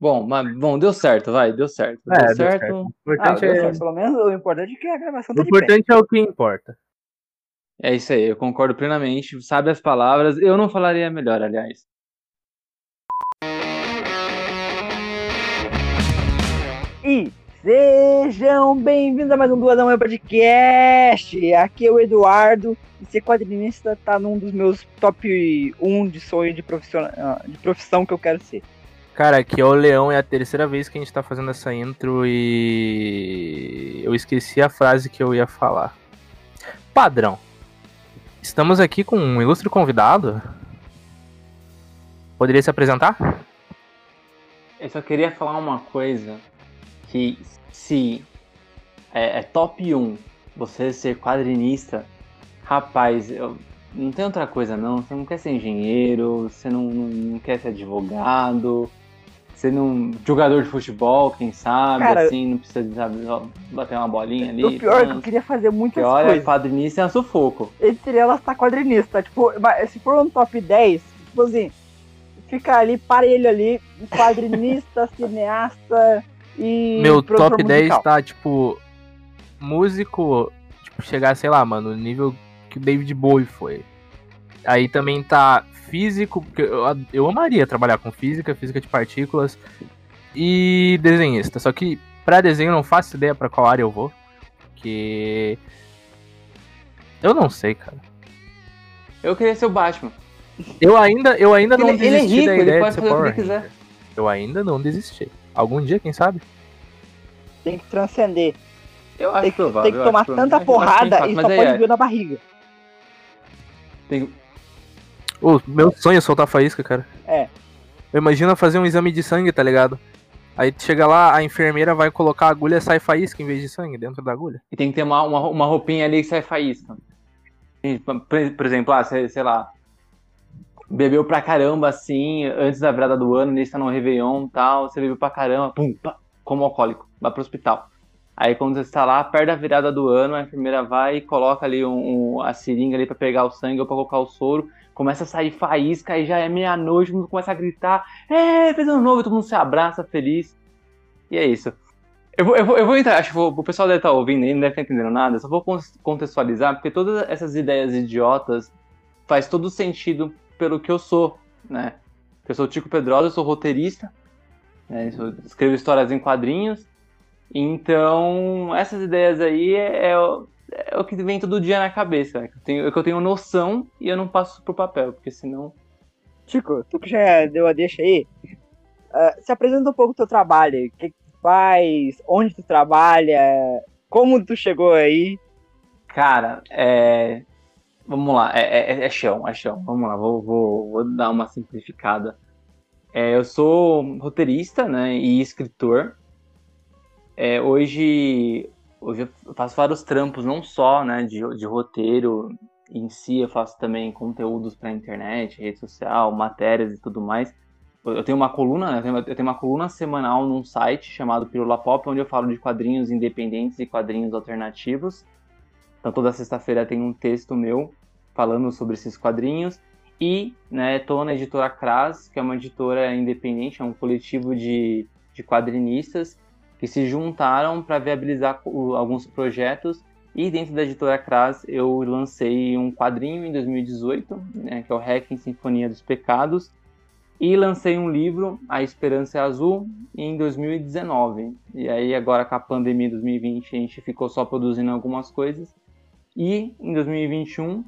Bom, mas, bom, deu certo, vai, deu certo. Deu, É, deu certo. certo. O Ah, importante, deu é... certo, pelo menos o importante é que a gravação o tá de pé. importante é o que importa. É isso aí, eu concordo plenamente. Sabe as palavras, eu não falaria melhor, aliás. E sejam bem-vindos a mais um Duas da Manhã Podcast. Aqui é o Eduardo. E ser quadrinista tá num dos meus top 1 de sonho de, profissional, de profissão que eu quero ser. Cara, aqui é o Leão, é a terceira vez que a gente tá fazendo essa intro e eu esqueci a frase que eu ia falar. Padrão. Estamos aqui com um ilustre convidado. Poderia se apresentar? Eu só queria falar uma coisa, que se é, é top 1 você ser quadrinista, rapaz, eu, não tem outra coisa não, você não quer ser engenheiro, você não, não, não quer ser advogado, você não. jogador de futebol, quem sabe, Cara, assim, não precisa de sabe, bater uma bolinha ali. o pior é que eu queria fazer muitas olha, coisas. quadrinista é um sufoco. Entre elas tá quadrinista. Tipo, se for um top 10, tipo assim, fica ali, parelho ali, quadrinista, cineasta e. Meu top 10 musical. tá, tipo, músico, tipo, chegar, sei lá, mano, no nível que o David Bowie foi. Aí também tá físico, porque eu, eu amaria trabalhar com física, física de partículas e desenhista. Só que pra desenho eu não faço ideia pra qual área eu vou, que eu não sei, cara. Eu queria ser o Batman. Eu ainda, eu ainda não Ele- ele é desisti rico, da ele ideia pode de ser fazer o que Power ele quiser. Ranger. Eu ainda não desisti. Algum dia, quem sabe? Tem que transcender. Eu acho Tem que, provável. tem que eu tomar acho provável. tanta bem porrada e só pode é, ver na barriga. tem- O meu sonho é soltar faísca, cara. É. Eu imagino fazer um exame de sangue, tá ligado? Aí tu chega lá, a enfermeira vai colocar a agulha e sai faísca em vez de sangue dentro da agulha. E tem que ter uma, uma, uma roupinha ali que sai faísca. Por, exemplo, ah, sei, sei lá, bebeu pra caramba assim, antes da virada do ano, nesse tá no Réveillon e tal, você bebeu pra caramba, pum, pá, como alcoólico, vai pro hospital. Aí quando você está lá, perto da virada do ano, a enfermeira vai e coloca ali um, um- a seringa ali pra pegar o sangue ou pra colocar o soro, começa a sair faísca, aí já é meia-noite, todo mundo começa a gritar, é, fez ano novo, todo mundo se abraça feliz. E é isso. Eu vou, eu vou, eu vou entrar, acho que o pessoal deve estar ouvindo aí, não deve estar entendendo nada, só vou con- contextualizar, porque todas essas ideias idiotas faz todo sentido pelo que eu sou, né? Eu sou o Tico Pedrosa, eu sou roteirista, né? eu escrevo histórias em quadrinhos, então essas ideias aí é, é é o que vem todo dia na cabeça, né? que eu tenho, é que eu tenho noção e eu não passo pro papel, porque senão... Chico, tu que já deu a deixa aí, ah, se apresenta um pouco o teu trabalho. O que, que tu faz? Onde tu trabalha? Como tu chegou aí? Cara, é. Vamos lá, é, é- é chão, é chão. Vamos lá, vou, vou, vou dar uma simplificada. É, eu sou roteirista, né, e escritor. É, hoje, hoje eu faço vários trampos, não só, né, de, de roteiro em si, eu faço também conteúdos para internet, rede social, matérias e tudo mais. Eu tenho uma coluna, né, eu tenho, uma coluna semanal num site chamado Pílula Pop, onde eu falo de quadrinhos independentes e quadrinhos alternativos. Então toda sexta-feira tem um texto meu falando sobre esses quadrinhos. E né, tô na editora Cras, que é uma editora independente, é um coletivo de, de quadrinistas que se juntaram para viabilizar alguns projetos. E dentro da editora Cras eu lancei um quadrinho em 2018, né, que é o Hacking Sinfonia dos Pecados. E lancei um livro, A Esperança é Azul, em 2019. E aí agora com a pandemia de 2020 a gente ficou só produzindo algumas coisas. E em 2021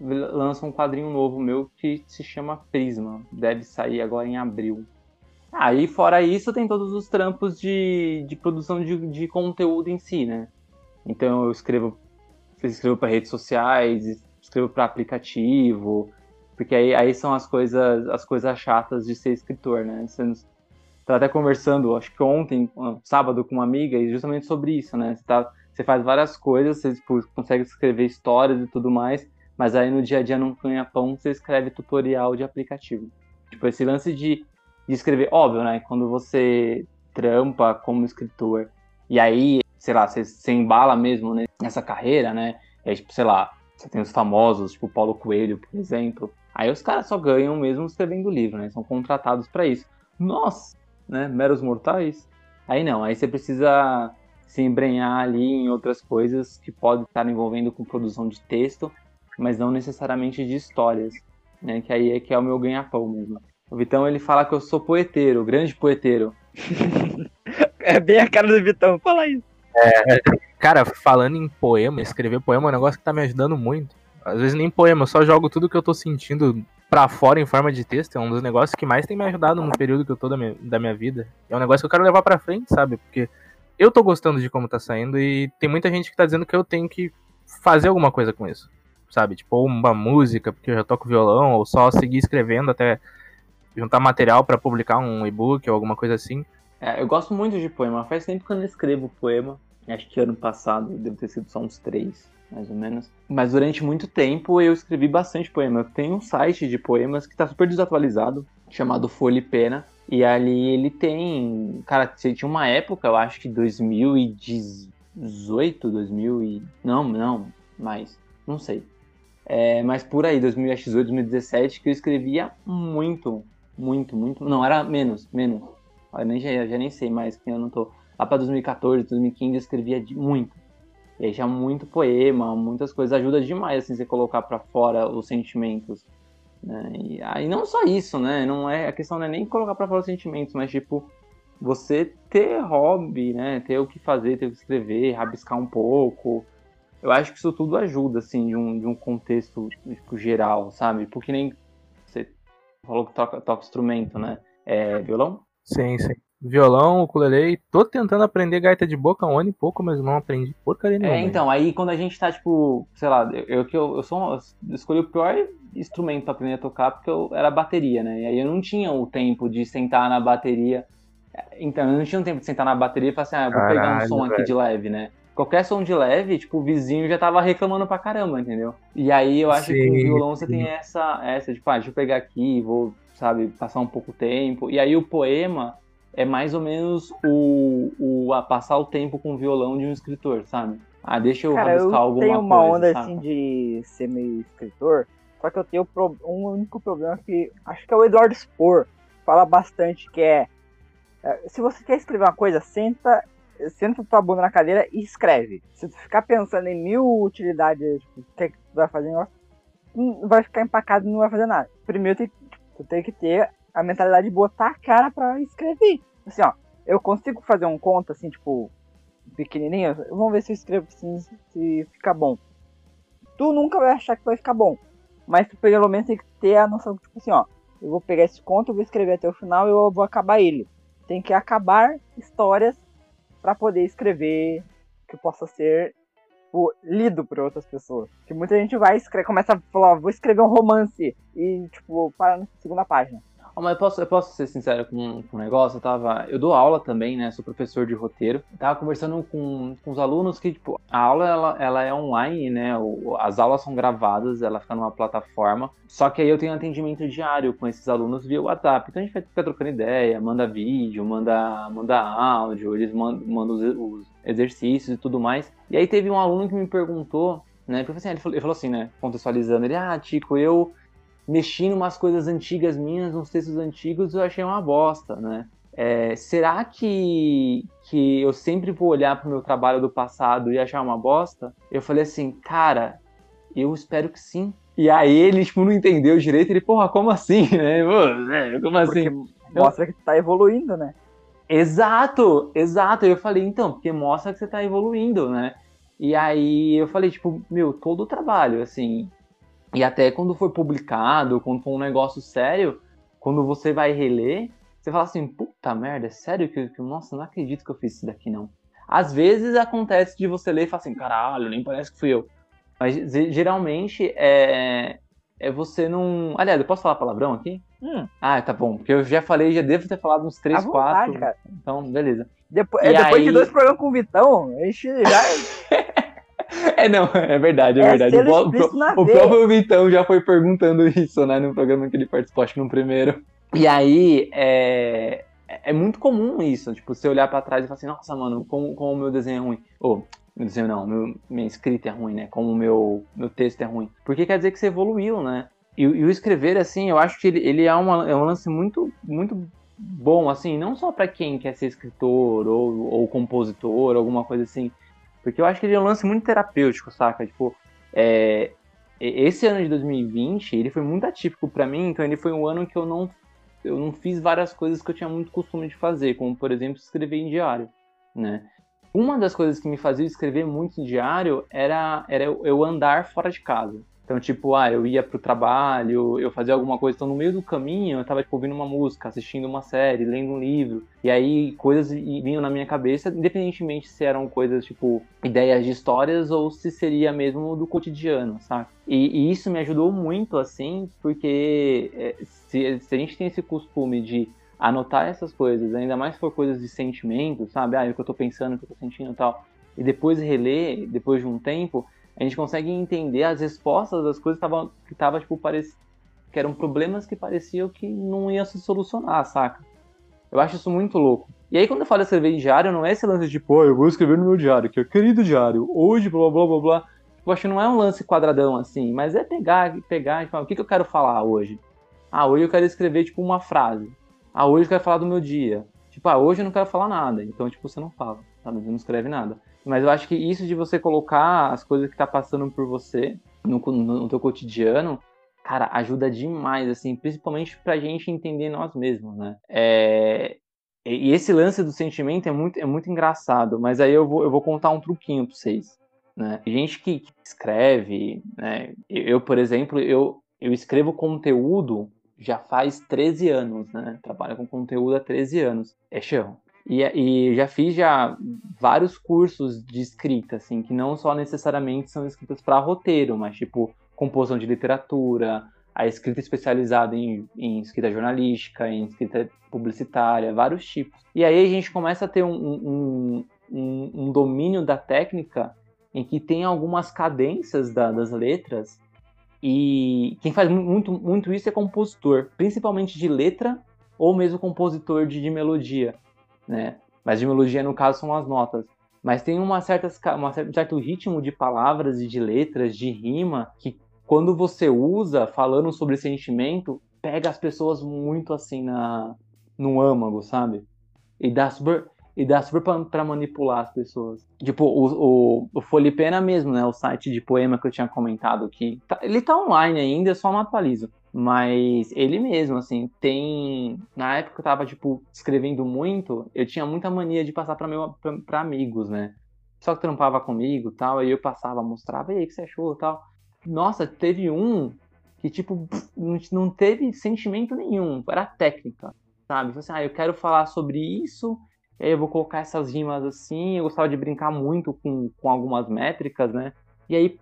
lança um quadrinho novo meu que se chama Prisma. Deve sair agora em abril. Aí, fora isso, tem todos os trampos de, de produção de, de conteúdo em si, né? Então eu escrevo, escrevo para redes sociais, escrevo para aplicativo, porque aí, aí são as coisas, as coisas chatas de ser escritor, né? Você até conversando, acho que ontem, sábado, com uma amiga, e justamente sobre isso, né? Você, tá, você faz várias coisas, você tipo, consegue escrever histórias e tudo mais, mas aí no dia a dia num ganha-pão você escreve tutorial de aplicativo. Tipo, esse lance de, de escrever, óbvio, né? Quando você trampa como escritor, e aí, sei lá, você, você embala mesmo né, nessa carreira, né? Aí, tipo, sei lá, você tem os famosos, tipo Paulo Coelho, por exemplo. Aí os caras só ganham mesmo escrevendo livro, né? São contratados para isso. Nossa, né? Meros mortais. Aí não, aí você precisa se embrenhar ali em outras coisas que podem estar envolvendo com produção de texto, mas não necessariamente de histórias, né? Que aí é que é o meu ganha-pão mesmo. O Vitão, ele fala que eu sou poeteiro, grande poeteiro. é bem a cara do Vitão, fala isso. É, cara, falando em poema, escrever poema é um negócio que tá me ajudando muito. Às vezes nem poema, eu só jogo tudo que eu tô sentindo pra fora em forma de texto. É um dos negócios que mais tem me ajudado no período que eu tô da minha, da minha vida. É um negócio que eu quero levar pra frente, sabe? Porque eu tô gostando de como tá saindo e tem muita gente que tá dizendo que eu tenho que fazer alguma coisa com isso, sabe? Tipo, ou uma música, porque eu já toco violão, ou só seguir escrevendo até juntar material para publicar um e-book ou alguma coisa assim. É, eu gosto muito de poema. Faz tempo que eu não escrevo poema. Acho que ano passado deve ter sido só uns três, mais ou menos. Mas durante muito tempo eu escrevi bastante poema. Eu tenho um site de poemas que está super desatualizado, chamado Folha e Pena. E ali ele tem. Cara, tinha uma época, eu acho que 2018, 2000 e. Não, não, mais. Não sei. É, mas por aí, 2018, 2017, que eu escrevia muito, muito, muito. Não, era menos, menos. Eu nem, já, nem sei mais que eu não tô. Lá pra 2014, 2015 eu escrevia de, muito. E aí já muito poema, muitas coisas. Ajuda demais, assim, você colocar para fora os sentimentos. Né? E aí não só isso, né? Não é, a questão não é nem colocar para fora os sentimentos, mas tipo, você ter hobby, né? Ter o que fazer, ter o que escrever, rabiscar um pouco. Eu acho que isso tudo ajuda, assim, de um, de um contexto tipo, geral, sabe? Porque nem falou que toca, toca instrumento, né? É violão? Sim, sim. Violão, ukulele, tô tentando aprender gaita de boca um ano e pouco, mas não aprendi porcaria nenhuma. É, então, aí quando a gente tá, tipo, sei lá, eu que eu, eu, sou, eu escolhi o pior instrumento pra aprender a tocar porque eu era bateria, né? E aí eu não tinha o tempo de sentar na bateria. Então, eu não tinha o tempo de sentar na bateria e falar assim, ah, vou Caralho, pegar um som velho. aqui de leve, né? Qualquer som de leve, tipo, o vizinho já tava reclamando pra caramba, entendeu? E aí eu acho sim, que com o violão você sim. tem essa, essa, tipo, ah, deixa eu pegar aqui, vou, sabe, passar um pouco tempo. E aí o poema é mais ou menos o, o a passar o tempo com o violão de um escritor, sabe? Ah, deixa eu Cara, eu alguma coisa. Eu tenho uma coisa, onda sabe? assim de ser meio escritor, só que eu tenho um único problema que acho que é o Eduardo Spor fala bastante que é, é se você quer escrever uma coisa, senta senta tua bunda na cadeira e escreve. Se tu ficar pensando em mil utilidades, tipo, o que, é que tu vai fazer, vai ficar empacado e não vai fazer nada. Primeiro tu, tu tem que ter a mentalidade de botar a cara pra escrever. Assim, ó, eu consigo fazer um conto assim, tipo, pequenininho, vamos ver se eu escrevo assim, se fica bom. Tu nunca vai achar que vai ficar bom, mas tu pelo menos tem que ter a noção, tipo assim, ó, eu vou pegar esse conto, eu vou escrever até o final e eu vou acabar ele. Tem que acabar histórias para poder escrever que possa ser lido por outras pessoas. Que muita gente vai escrever, começa a falar, vou escrever um romance e tipo, para na segunda página. Oh, mas eu posso, eu posso ser sincero com, com um negócio? Eu tava. Eu dou aula também, né? Sou professor de roteiro. Tava conversando com, com os alunos que, tipo, a aula ela, ela é online, né? O, as aulas são gravadas, ela fica numa plataforma. Só que aí eu tenho atendimento diário com esses alunos via WhatsApp. Então a gente vai ficar trocando ideia, manda vídeo, manda, manda áudio, eles mandam, mandam os, os exercícios e tudo mais. E aí teve um aluno que me perguntou, né? Assim, ele falou, ele falou assim, né? Contextualizando, ele, ah, Tico, eu mexi em umas coisas antigas minhas, uns textos antigos, eu achei uma bosta, né? É, será que, que eu sempre vou olhar para o meu trabalho do passado e achar uma bosta? Eu falei assim, cara, eu espero que sim. E aí ele, tipo, não entendeu direito, ele, porra, como assim, né? Como assim? Porque mostra que tu tá evoluindo, né? Exato, exato. Eu falei, então, porque mostra que você tá evoluindo, né? E aí eu falei, tipo, meu, todo o trabalho, assim, e até quando for publicado, quando for um negócio sério, quando você vai reler, você fala assim, puta merda, é sério que, que nossa, não acredito que eu fiz isso daqui não. Às vezes acontece de você ler e falar assim, caralho, nem parece que fui eu. Mas geralmente é, é você não. Aliás, eu posso falar palavrão aqui? Hum. Ah, tá bom. Porque eu já falei, já devo ter falado uns 3, 4. Cara. Então, beleza. Depois, é, depois aí... de dois programas com o Vitão, a gente já. É, não, é verdade, é, é verdade. O, o, o próprio Vitão já foi perguntando isso, né, no programa que ele participou, acho que no primeiro. E aí, é, é muito comum isso, tipo, você olhar para trás e falar assim, nossa, mano, como, como o meu desenho é ruim. Ou, meu desenho não, meu, minha escrita é ruim, né, como o meu, meu texto é ruim. Porque quer dizer que você evoluiu, né. E, e o escrever, assim, eu acho que ele, ele é, uma, é um lance muito, muito bom, assim, não só para quem quer ser escritor ou, ou compositor, alguma coisa assim, porque eu acho que ele é um lance muito terapêutico, saca? Tipo, é, esse ano de 2020, ele foi muito atípico para mim, então ele foi um ano que eu não, eu não fiz várias coisas que eu tinha muito costume de fazer, como, por exemplo, escrever em diário, né? Uma das coisas que me fazia escrever muito em diário era, era eu andar fora de casa. Então, tipo, ah, eu ia pro trabalho, eu fazia alguma coisa, então no meio do caminho eu tava, tipo, ouvindo uma música, assistindo uma série, lendo um livro, e aí coisas vinham na minha cabeça, independentemente se eram coisas, tipo, ideias de histórias ou se seria mesmo do cotidiano, sabe? E, e isso me ajudou muito, assim, porque é, se, se a gente tem esse costume de anotar essas coisas, ainda mais se for coisas de sentimento, sabe? Ah, é o que eu tô pensando, o que eu tô sentindo e tal, e depois reler, depois de um tempo, a gente consegue entender as respostas das coisas que estavam, que tava, tipo, que eram problemas que pareciam que não ia se solucionar, saca? Eu acho isso muito louco. E aí, quando eu falo escrever em diário, não é esse lance de, pô, eu vou escrever no meu diário, que é querido diário, hoje, blá, blá, blá, blá. Eu acho que não é um lance quadradão assim, mas é pegar, pegar e falar, o que, que eu quero falar hoje? Ah, hoje eu quero escrever, tipo, uma frase. Ah, hoje eu quero falar do meu dia. Tipo, ah, hoje eu não quero falar nada. Então, tipo, você não fala, sabe? Você não escreve nada. Mas eu acho que isso de você colocar as coisas que tá passando por você no, no, no teu cotidiano, cara, ajuda demais, assim, principalmente pra gente entender nós mesmos, né? É... E esse lance do sentimento é muito, é muito engraçado, mas aí eu vou, eu vou contar um truquinho pra vocês. Né? Gente que, que escreve, né? eu, por exemplo, eu, eu escrevo conteúdo já faz 13 anos, né? Trabalho com conteúdo há 13 anos. É chão. E, e, já fiz já vários cursos de escrita, assim, que não só necessariamente são escritas para roteiro, mas tipo composição de literatura, a escrita especializada em, em, escrita jornalística, em escrita publicitária, vários tipos. E aí a gente começa a ter um, um, um, um domínio da técnica em que tem algumas cadências da, das letras e quem faz muito, muito isso é compositor, principalmente de letra ou mesmo compositor de, de melodia né? Mas de melodia, no caso, são as notas. Mas tem uma certa, uma, um certo ritmo de palavras e de letras, de rima, que quando você usa, falando sobre sentimento, pega as pessoas muito assim na, no âmago, sabe? E dá super, e super pra, manipular as pessoas. Tipo, o, o, o Folipena mesmo, né? O site de poema que eu tinha comentado aqui. Tá, ele tá online ainda, eu só não atualizo. Mas ele mesmo, assim, tem. Na época que eu tava, tipo, escrevendo muito, eu tinha muita mania de passar pra, meu, pra, pra amigos, né? Só que trampava comigo tal, aí eu passava, mostrava, e aí, o que você achou tal. Nossa, teve um que, tipo, não teve sentimento nenhum, era técnica, sabe? Você, assim, ah, eu quero falar sobre isso, e aí eu vou colocar essas rimas assim, eu gostava de brincar muito com, com algumas métricas, né? E aí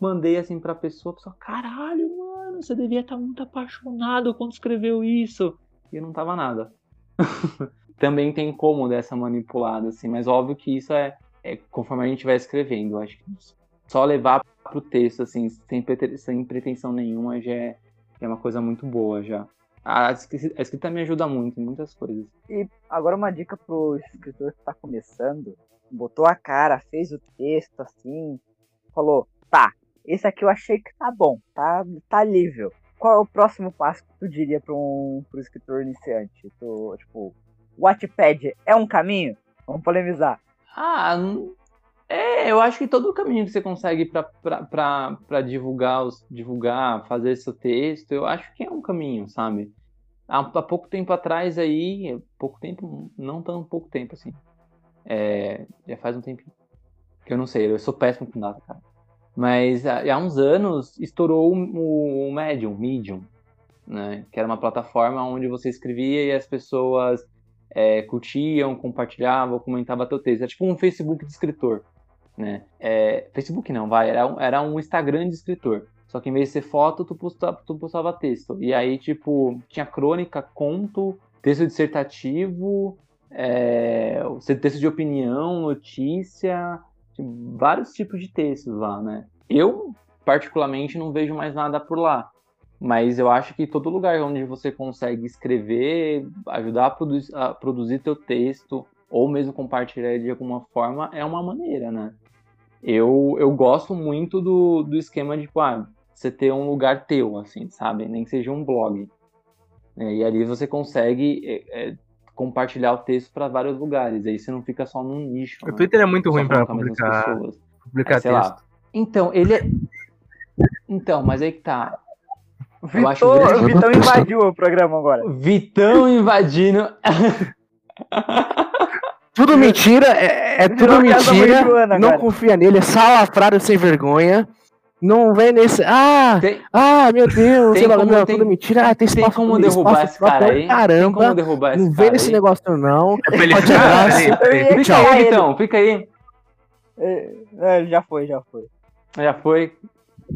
mandei assim pra pessoa, a pessoa, caralho, mano, você devia estar muito apaixonado quando escreveu isso. E eu não tava nada. Também tem como dessa manipulada, assim, mas óbvio que isso é, é conforme a gente vai escrevendo. Acho que só levar pro texto, assim, sem, sem pretensão nenhuma, já é, é uma coisa muito boa já. A escrita me ajuda muito em muitas coisas. E agora uma dica pro escritor que está começando. Botou a cara, fez o texto assim, falou, tá, esse aqui eu achei que tá bom, tá, tá nível. Qual é o próximo passo que tu diria para um pro escritor iniciante? Tu, tipo, Wattpad é um caminho? Vamos polemizar. Ah, é, eu acho que todo o caminho que você consegue para divulgar, divulgar, fazer seu texto, eu acho que é um caminho, sabe? Há, há pouco tempo atrás aí, pouco tempo, não tão pouco tempo assim, é, já faz um tempinho, que eu não sei, eu sou péssimo com data, cara. Mas há uns anos estourou o Medium, Medium, né? Que era uma plataforma onde você escrevia e as pessoas é, curtiam, compartilhavam, comentavam teu texto. Era tipo um Facebook de escritor, né? É, Facebook não, vai, era um, era um Instagram de escritor. Só que em vez de ser foto, tu postava, tu postava texto. E aí, tipo, tinha crônica, conto, texto dissertativo, é, texto de opinião, notícia, vários tipos de textos lá, né? Eu, particularmente, não vejo mais nada por lá. Mas eu acho que todo lugar onde você consegue escrever, ajudar a, produ a produzir teu texto, ou mesmo compartilhar de alguma forma, é uma maneira, né? Eu, eu gosto muito do, do esquema de, tipo, ah, você ter um lugar teu, assim, sabe? Nem que seja um blog. né? E ali você consegue é, é, compartilhar o texto para vários lugares. Aí você não fica só num nicho. O né? Twitter é muito Só ruim mesmas publicar, publicar Aí, sei lá. texto. Então, ele é. Então, mas aí que tá. Eu acho Vitor, grande- Vitão invadiu o programa agora. Vitão invadindo. Tudo mentira, é, é tudo mentira. Não confia nele, é salafrário sem vergonha. Não vem nesse. Ah, Tem, ah, meu Deus, Tem sei como- não, tem- tudo mentira. Ah, tem tem espaço como tem derrubar espaço esse cara aí? Tem Caramba, como derrubar esse não cara vem nesse negócio não. É pra ele Pode ficar- ia Fica aí, ele. Vitão, fica aí. É, é, já foi, já foi. Já foi.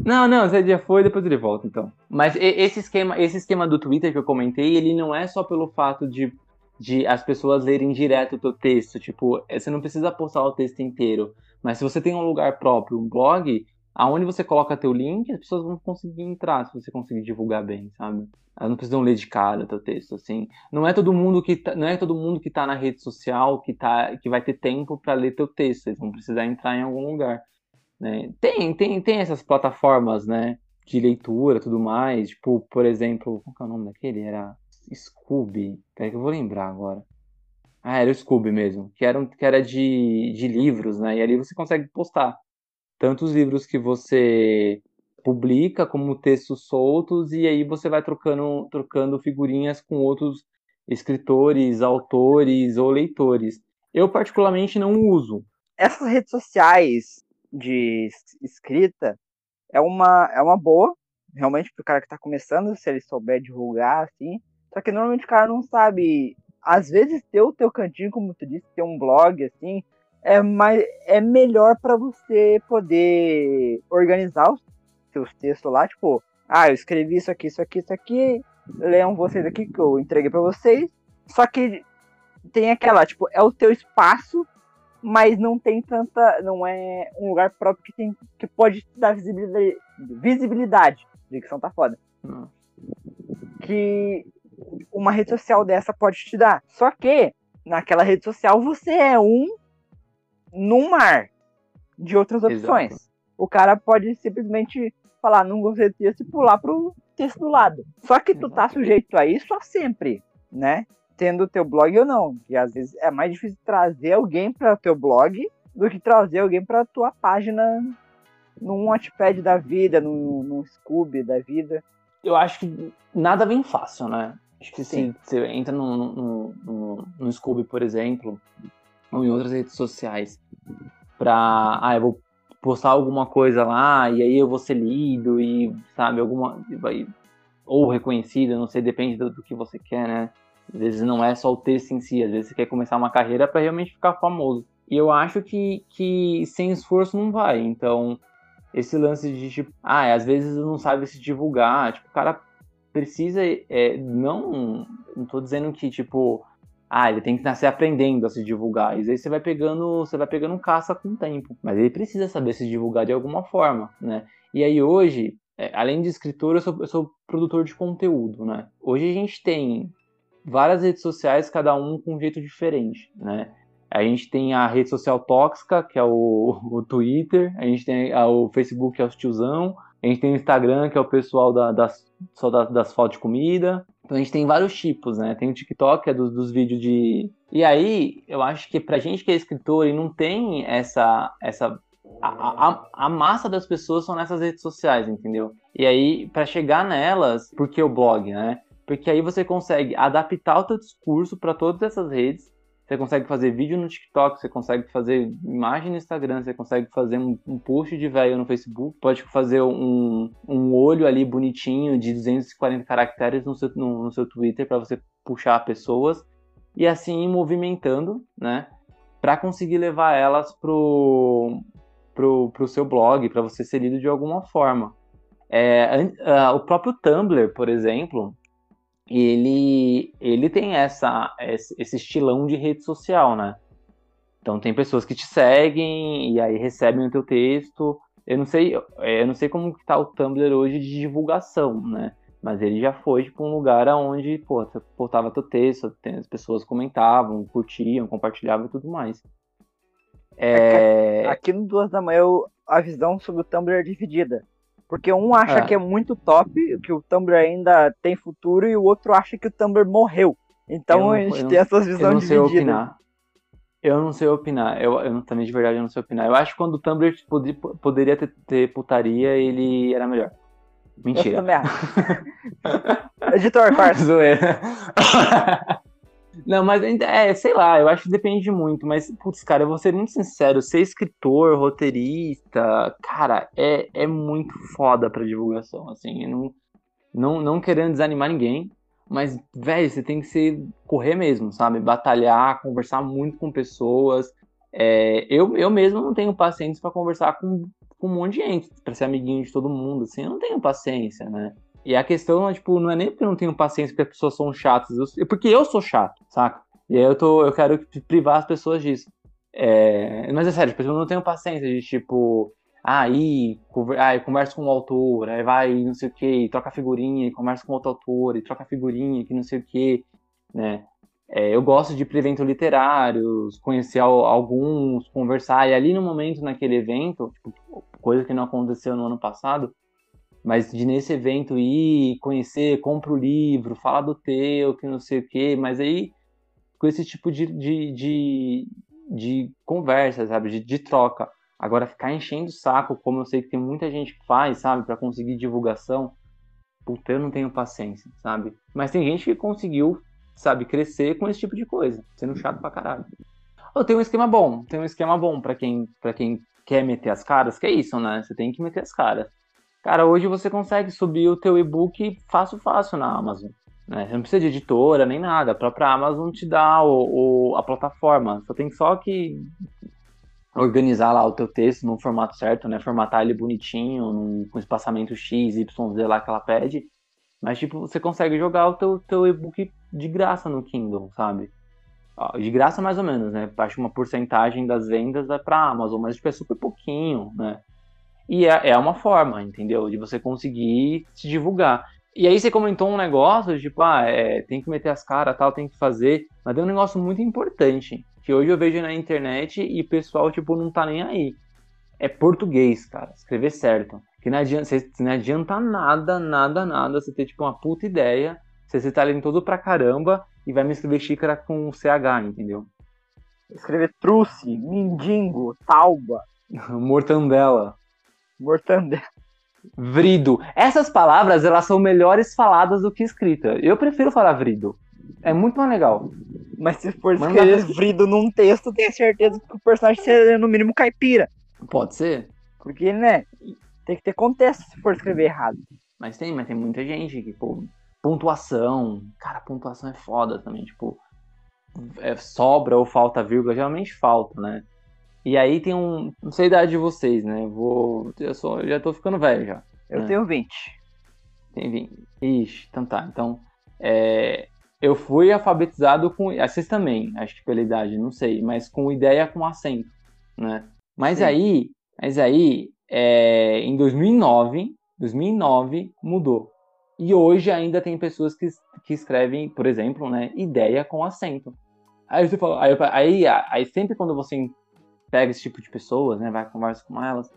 Não, não, você já foi, depois ele volta, então. Mas esse esquema, esse esquema do Twitter que eu comentei, ele não é só pelo fato de, de as pessoas lerem direto o teu texto. Tipo, é, você não precisa postar o texto inteiro. Mas se você tem um lugar próprio, um blog, aonde você coloca teu link, as pessoas vão conseguir entrar, se você conseguir divulgar bem, sabe? Elas não precisam ler de cara teu texto, assim. Não é todo mundo que tá, não é todo mundo que tá na rede social que, tá, que vai ter tempo para ler teu texto. Eles vão precisar entrar em algum lugar. Né? Tem, tem, tem essas plataformas, né? De leitura tudo mais. Tipo, por exemplo, qual que é o nome daquele? Era Scooby. Peraí que eu vou lembrar agora. Ah, era o Scooby mesmo. Que era, que era de, de livros, né? E ali você consegue postar tanto os livros que você publica como textos soltos e aí você vai trocando, trocando figurinhas com outros escritores, autores ou leitores. Eu particularmente não uso. Essas redes sociais de es- escrita é uma, é uma boa, realmente, pro cara que tá começando, se ele souber divulgar, assim. Só que normalmente o cara não sabe. Às vezes ter o teu cantinho, como tu disse, ter um blog, assim, é, mais, é melhor para você poder organizar os seus textos lá, tipo, ah, eu escrevi isso aqui, isso aqui, isso aqui, leiam vocês aqui que eu entreguei para vocês. Só que tem aquela, tipo, é o teu espaço, mas não tem tanta, não é um lugar próprio que tem que pode te dar visibilidade, visibilidade. Dicção tá foda. Não. Que uma rede social dessa pode te dar. Só que naquela rede social você é um num mar de outras opções. Exato. O cara pode simplesmente falar, não gostei do texto e pular pro texto do lado. Só que tu tá sujeito a isso sempre, né? Tendo teu blog ou não. Que às vezes é mais difícil trazer alguém para teu blog do que trazer alguém para tua página num Wattpad da vida, num, num Scooby da vida. Eu acho que nada vem fácil, né? Acho que se Sim. você entra no, no, no, no Scooby, por exemplo, ou em outras redes sociais, pra. Ah, eu vou postar alguma coisa lá e aí eu vou ser lido e, sabe, alguma. Ou reconhecido, não sei, depende do, do que você quer, né? Às vezes não é só o texto em si, às vezes você quer começar uma carreira para realmente ficar famoso. E eu acho que, que sem esforço não vai. Então, esse lance de tipo, ah, às vezes não sabe se divulgar, tipo, o cara precisa, é, não, não tô dizendo que, tipo, ah, ele tem que nascer aprendendo a se divulgar, isso aí você vai pegando, você vai pegando caça com o tempo, mas ele precisa saber se divulgar de alguma forma, né, e aí hoje, é, além de escritor, eu sou, eu sou produtor de conteúdo, né, hoje a gente tem várias redes sociais, cada um com um jeito diferente, né, a gente tem a rede social tóxica, que é o, o Twitter, a gente tem a- o Facebook, que é os tiozão, a gente tem o Instagram, que é o pessoal da- das, só das, das fotos de comida. Então a gente tem vários tipos, né? Tem o TikTok, é dos, dos vídeos de. E aí, eu acho que pra gente que é escritor e não tem essa. essa a, a, a massa das pessoas são nessas redes sociais, entendeu? E aí, pra chegar nelas, por que o blog, né? Porque aí você consegue adaptar o teu discurso para todas essas redes. Você consegue fazer vídeo no TikTok, você consegue fazer imagem no Instagram, você consegue fazer um, um post de velho no Facebook, pode fazer um, um olho ali bonitinho de 240 caracteres no seu, no, no seu Twitter para você puxar pessoas e assim ir movimentando, né? Para conseguir levar elas pro, pro, pro seu blog, para você ser lido de alguma forma. É, ah, o próprio Tumblr, por exemplo, ele, ele tem essa, esse estilão de rede social, né? Então tem pessoas que te seguem e aí recebem o teu texto. Eu não sei, eu não sei como que tá o Tumblr hoje de divulgação, né? Mas ele já foi tipo um lugar onde, pô, você postava teu texto, as pessoas comentavam, curtiam, compartilhavam e tudo mais. É, Aqui no Duas da Manhã a visão sobre o Tumblr é dividida. Porque um acha É. que é muito top, que o Tumblr ainda tem futuro, e o outro acha que o Tumblr morreu. Então Eu a eu gente não- tem essas Eu visões não sei divididas. opinar. Eu não sei opinar. Eu, eu também de verdade eu não sei opinar. Eu acho que quando o Tumblr pod- poderia ter, ter putaria, ele era melhor. Eu Mentira. também acho. Editor, corta. Zoeira. Não, mas é, sei lá, eu acho que depende muito, mas, putz, cara, eu vou ser muito sincero, ser escritor, roteirista, cara, é, é muito foda pra divulgação, assim, não, não, não querendo desanimar ninguém, mas, velho, você tem que ser, correr mesmo, sabe, batalhar, conversar muito com pessoas, é, eu, eu mesmo não tenho paciência pra conversar com, com um monte de gente, pra ser amiguinho de todo mundo, assim, eu não tenho paciência, né, e a questão tipo, não é nem porque eu não tenho paciência porque as pessoas são chatas, é porque eu sou chato, saca? E aí eu, tô, eu quero privar as pessoas disso. É, mas é sério, tipo, eu não tenho paciência de, tipo, ah, aí, ah, converso com o autor, aí vai não sei o que, troca figurinha, e conversa com outro autor, e troca figurinha, que não sei o que, né? É, eu gosto de ir para eventos literários, conhecer al- alguns, conversar, e ali no momento, naquele evento, tipo, coisa que não aconteceu no ano passado, mas de nesse evento ir, conhecer, compra o livro, fala do teu, que não sei o quê, mas aí com esse tipo de, de, de, de conversa, sabe, de, de troca. Agora ficar enchendo o saco, como eu sei que tem muita gente que faz, sabe, para conseguir divulgação, puta, eu não tenho paciência, sabe? Mas tem gente que conseguiu, sabe, crescer com esse tipo de coisa, sendo chato pra caralho. Oh, tem um esquema bom, tem um esquema bom para quem, pra quem quer meter as caras, que é isso, né? Você tem que meter as caras. Cara, hoje você consegue subir o teu e-book fácil, fácil na Amazon. Né? Você não precisa de editora nem nada. A própria Amazon te dá o, o- a plataforma. Só tem só que organizar lá o teu texto no formato certo, né? Formatar ele bonitinho, num- com espaçamento X, Y, Z lá que ela pede. Mas, tipo, você consegue jogar o teu, teu e-book de graça no Kindle, sabe? De graça mais ou menos, né? Acho que uma porcentagem das vendas vai pra Amazon, mas tipo, é super pouquinho, né? E é, é uma forma, entendeu? De você conseguir se divulgar. E aí você comentou um negócio, tipo, ah, é, tem que meter as caras, tal, tem que fazer. Mas é um negócio muito importante, que hoje eu vejo na internet e o pessoal, tipo, não tá nem aí. É português, cara, escrever certo. Que não adianta, cê- não adianta nada, nada, nada você ter, tipo, uma puta ideia, você ser talentoso pra caramba e vai me escrever xícara com CH, entendeu? Escrever truce, mindingo, tauba, Mortandela. Mortandela. Vrido. Essas palavras, elas são melhores faladas do que escritas. Eu prefiro falar vrido. É muito mais legal. Mas se for Manda escrever ver. vrido num texto, tenha certeza que o personagem seja no mínimo caipira. Pode ser, Porque, né, tem que ter contexto se for escrever errado. mas tem, mas tem muita gente que, pô, pontuação. Cara, pontuação é foda também, tipo, é, sobra ou falta vírgula, geralmente falta, né? E aí tem um, não sei a idade de vocês, né? Vou, eu sou, eu já tô ficando velho já. Eu É. tenho 20. Tem 20. Ixi, então tá. Então, é, eu fui alfabetizado com. ah, Vocês também, acho que pela idade, não sei, mas com ideia com acento, né? Mas Sim. aí, mas aí, é, em 2009, 2009 mudou. E hoje ainda tem pessoas que, que escrevem, por exemplo, né, ideia com acento. Aí você fala, aí, aí, aí sempre quando você pega esse tipo de pessoas, né, vai conversa com elas,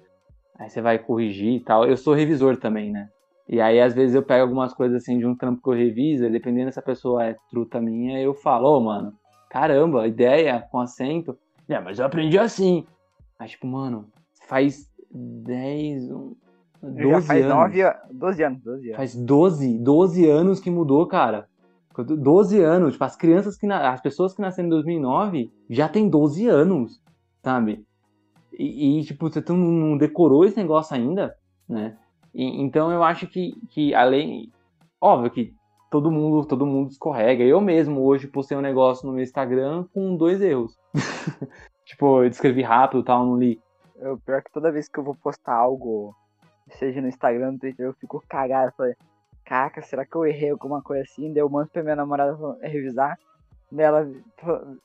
aí você vai corrigir e tal. Eu sou revisor também, né? E aí, às vezes, eu pego algumas coisas assim de um trampo que eu reviso, dependendo se a pessoa é truta minha, eu falo, ô, mano, caramba, ideia com acento. É, mas eu aprendi assim. Aí, tipo, mano, faz 10, um, 12 Já faz anos. 9, 12 anos, 12 anos. Faz 12, 12 anos que mudou, cara. 12 anos, tipo, as crianças que na- as pessoas que nasceram em 2009 já tem 12 anos, sabe? E, e, tipo, você não- decorou esse negócio ainda, né? E- então eu acho que, que além, óbvio que todo mundo, todo mundo escorrega. Eu mesmo hoje postei um negócio no meu Instagram com dois erros. tipo, eu escrevi rápido, tal, não li. Eu, pior que toda vez que eu vou postar algo, seja no Instagram, no Twitter, eu fico cagado. Falei, caraca, será que eu errei alguma coisa assim? Daí eu mando pra minha namorada revisar. Daí ela,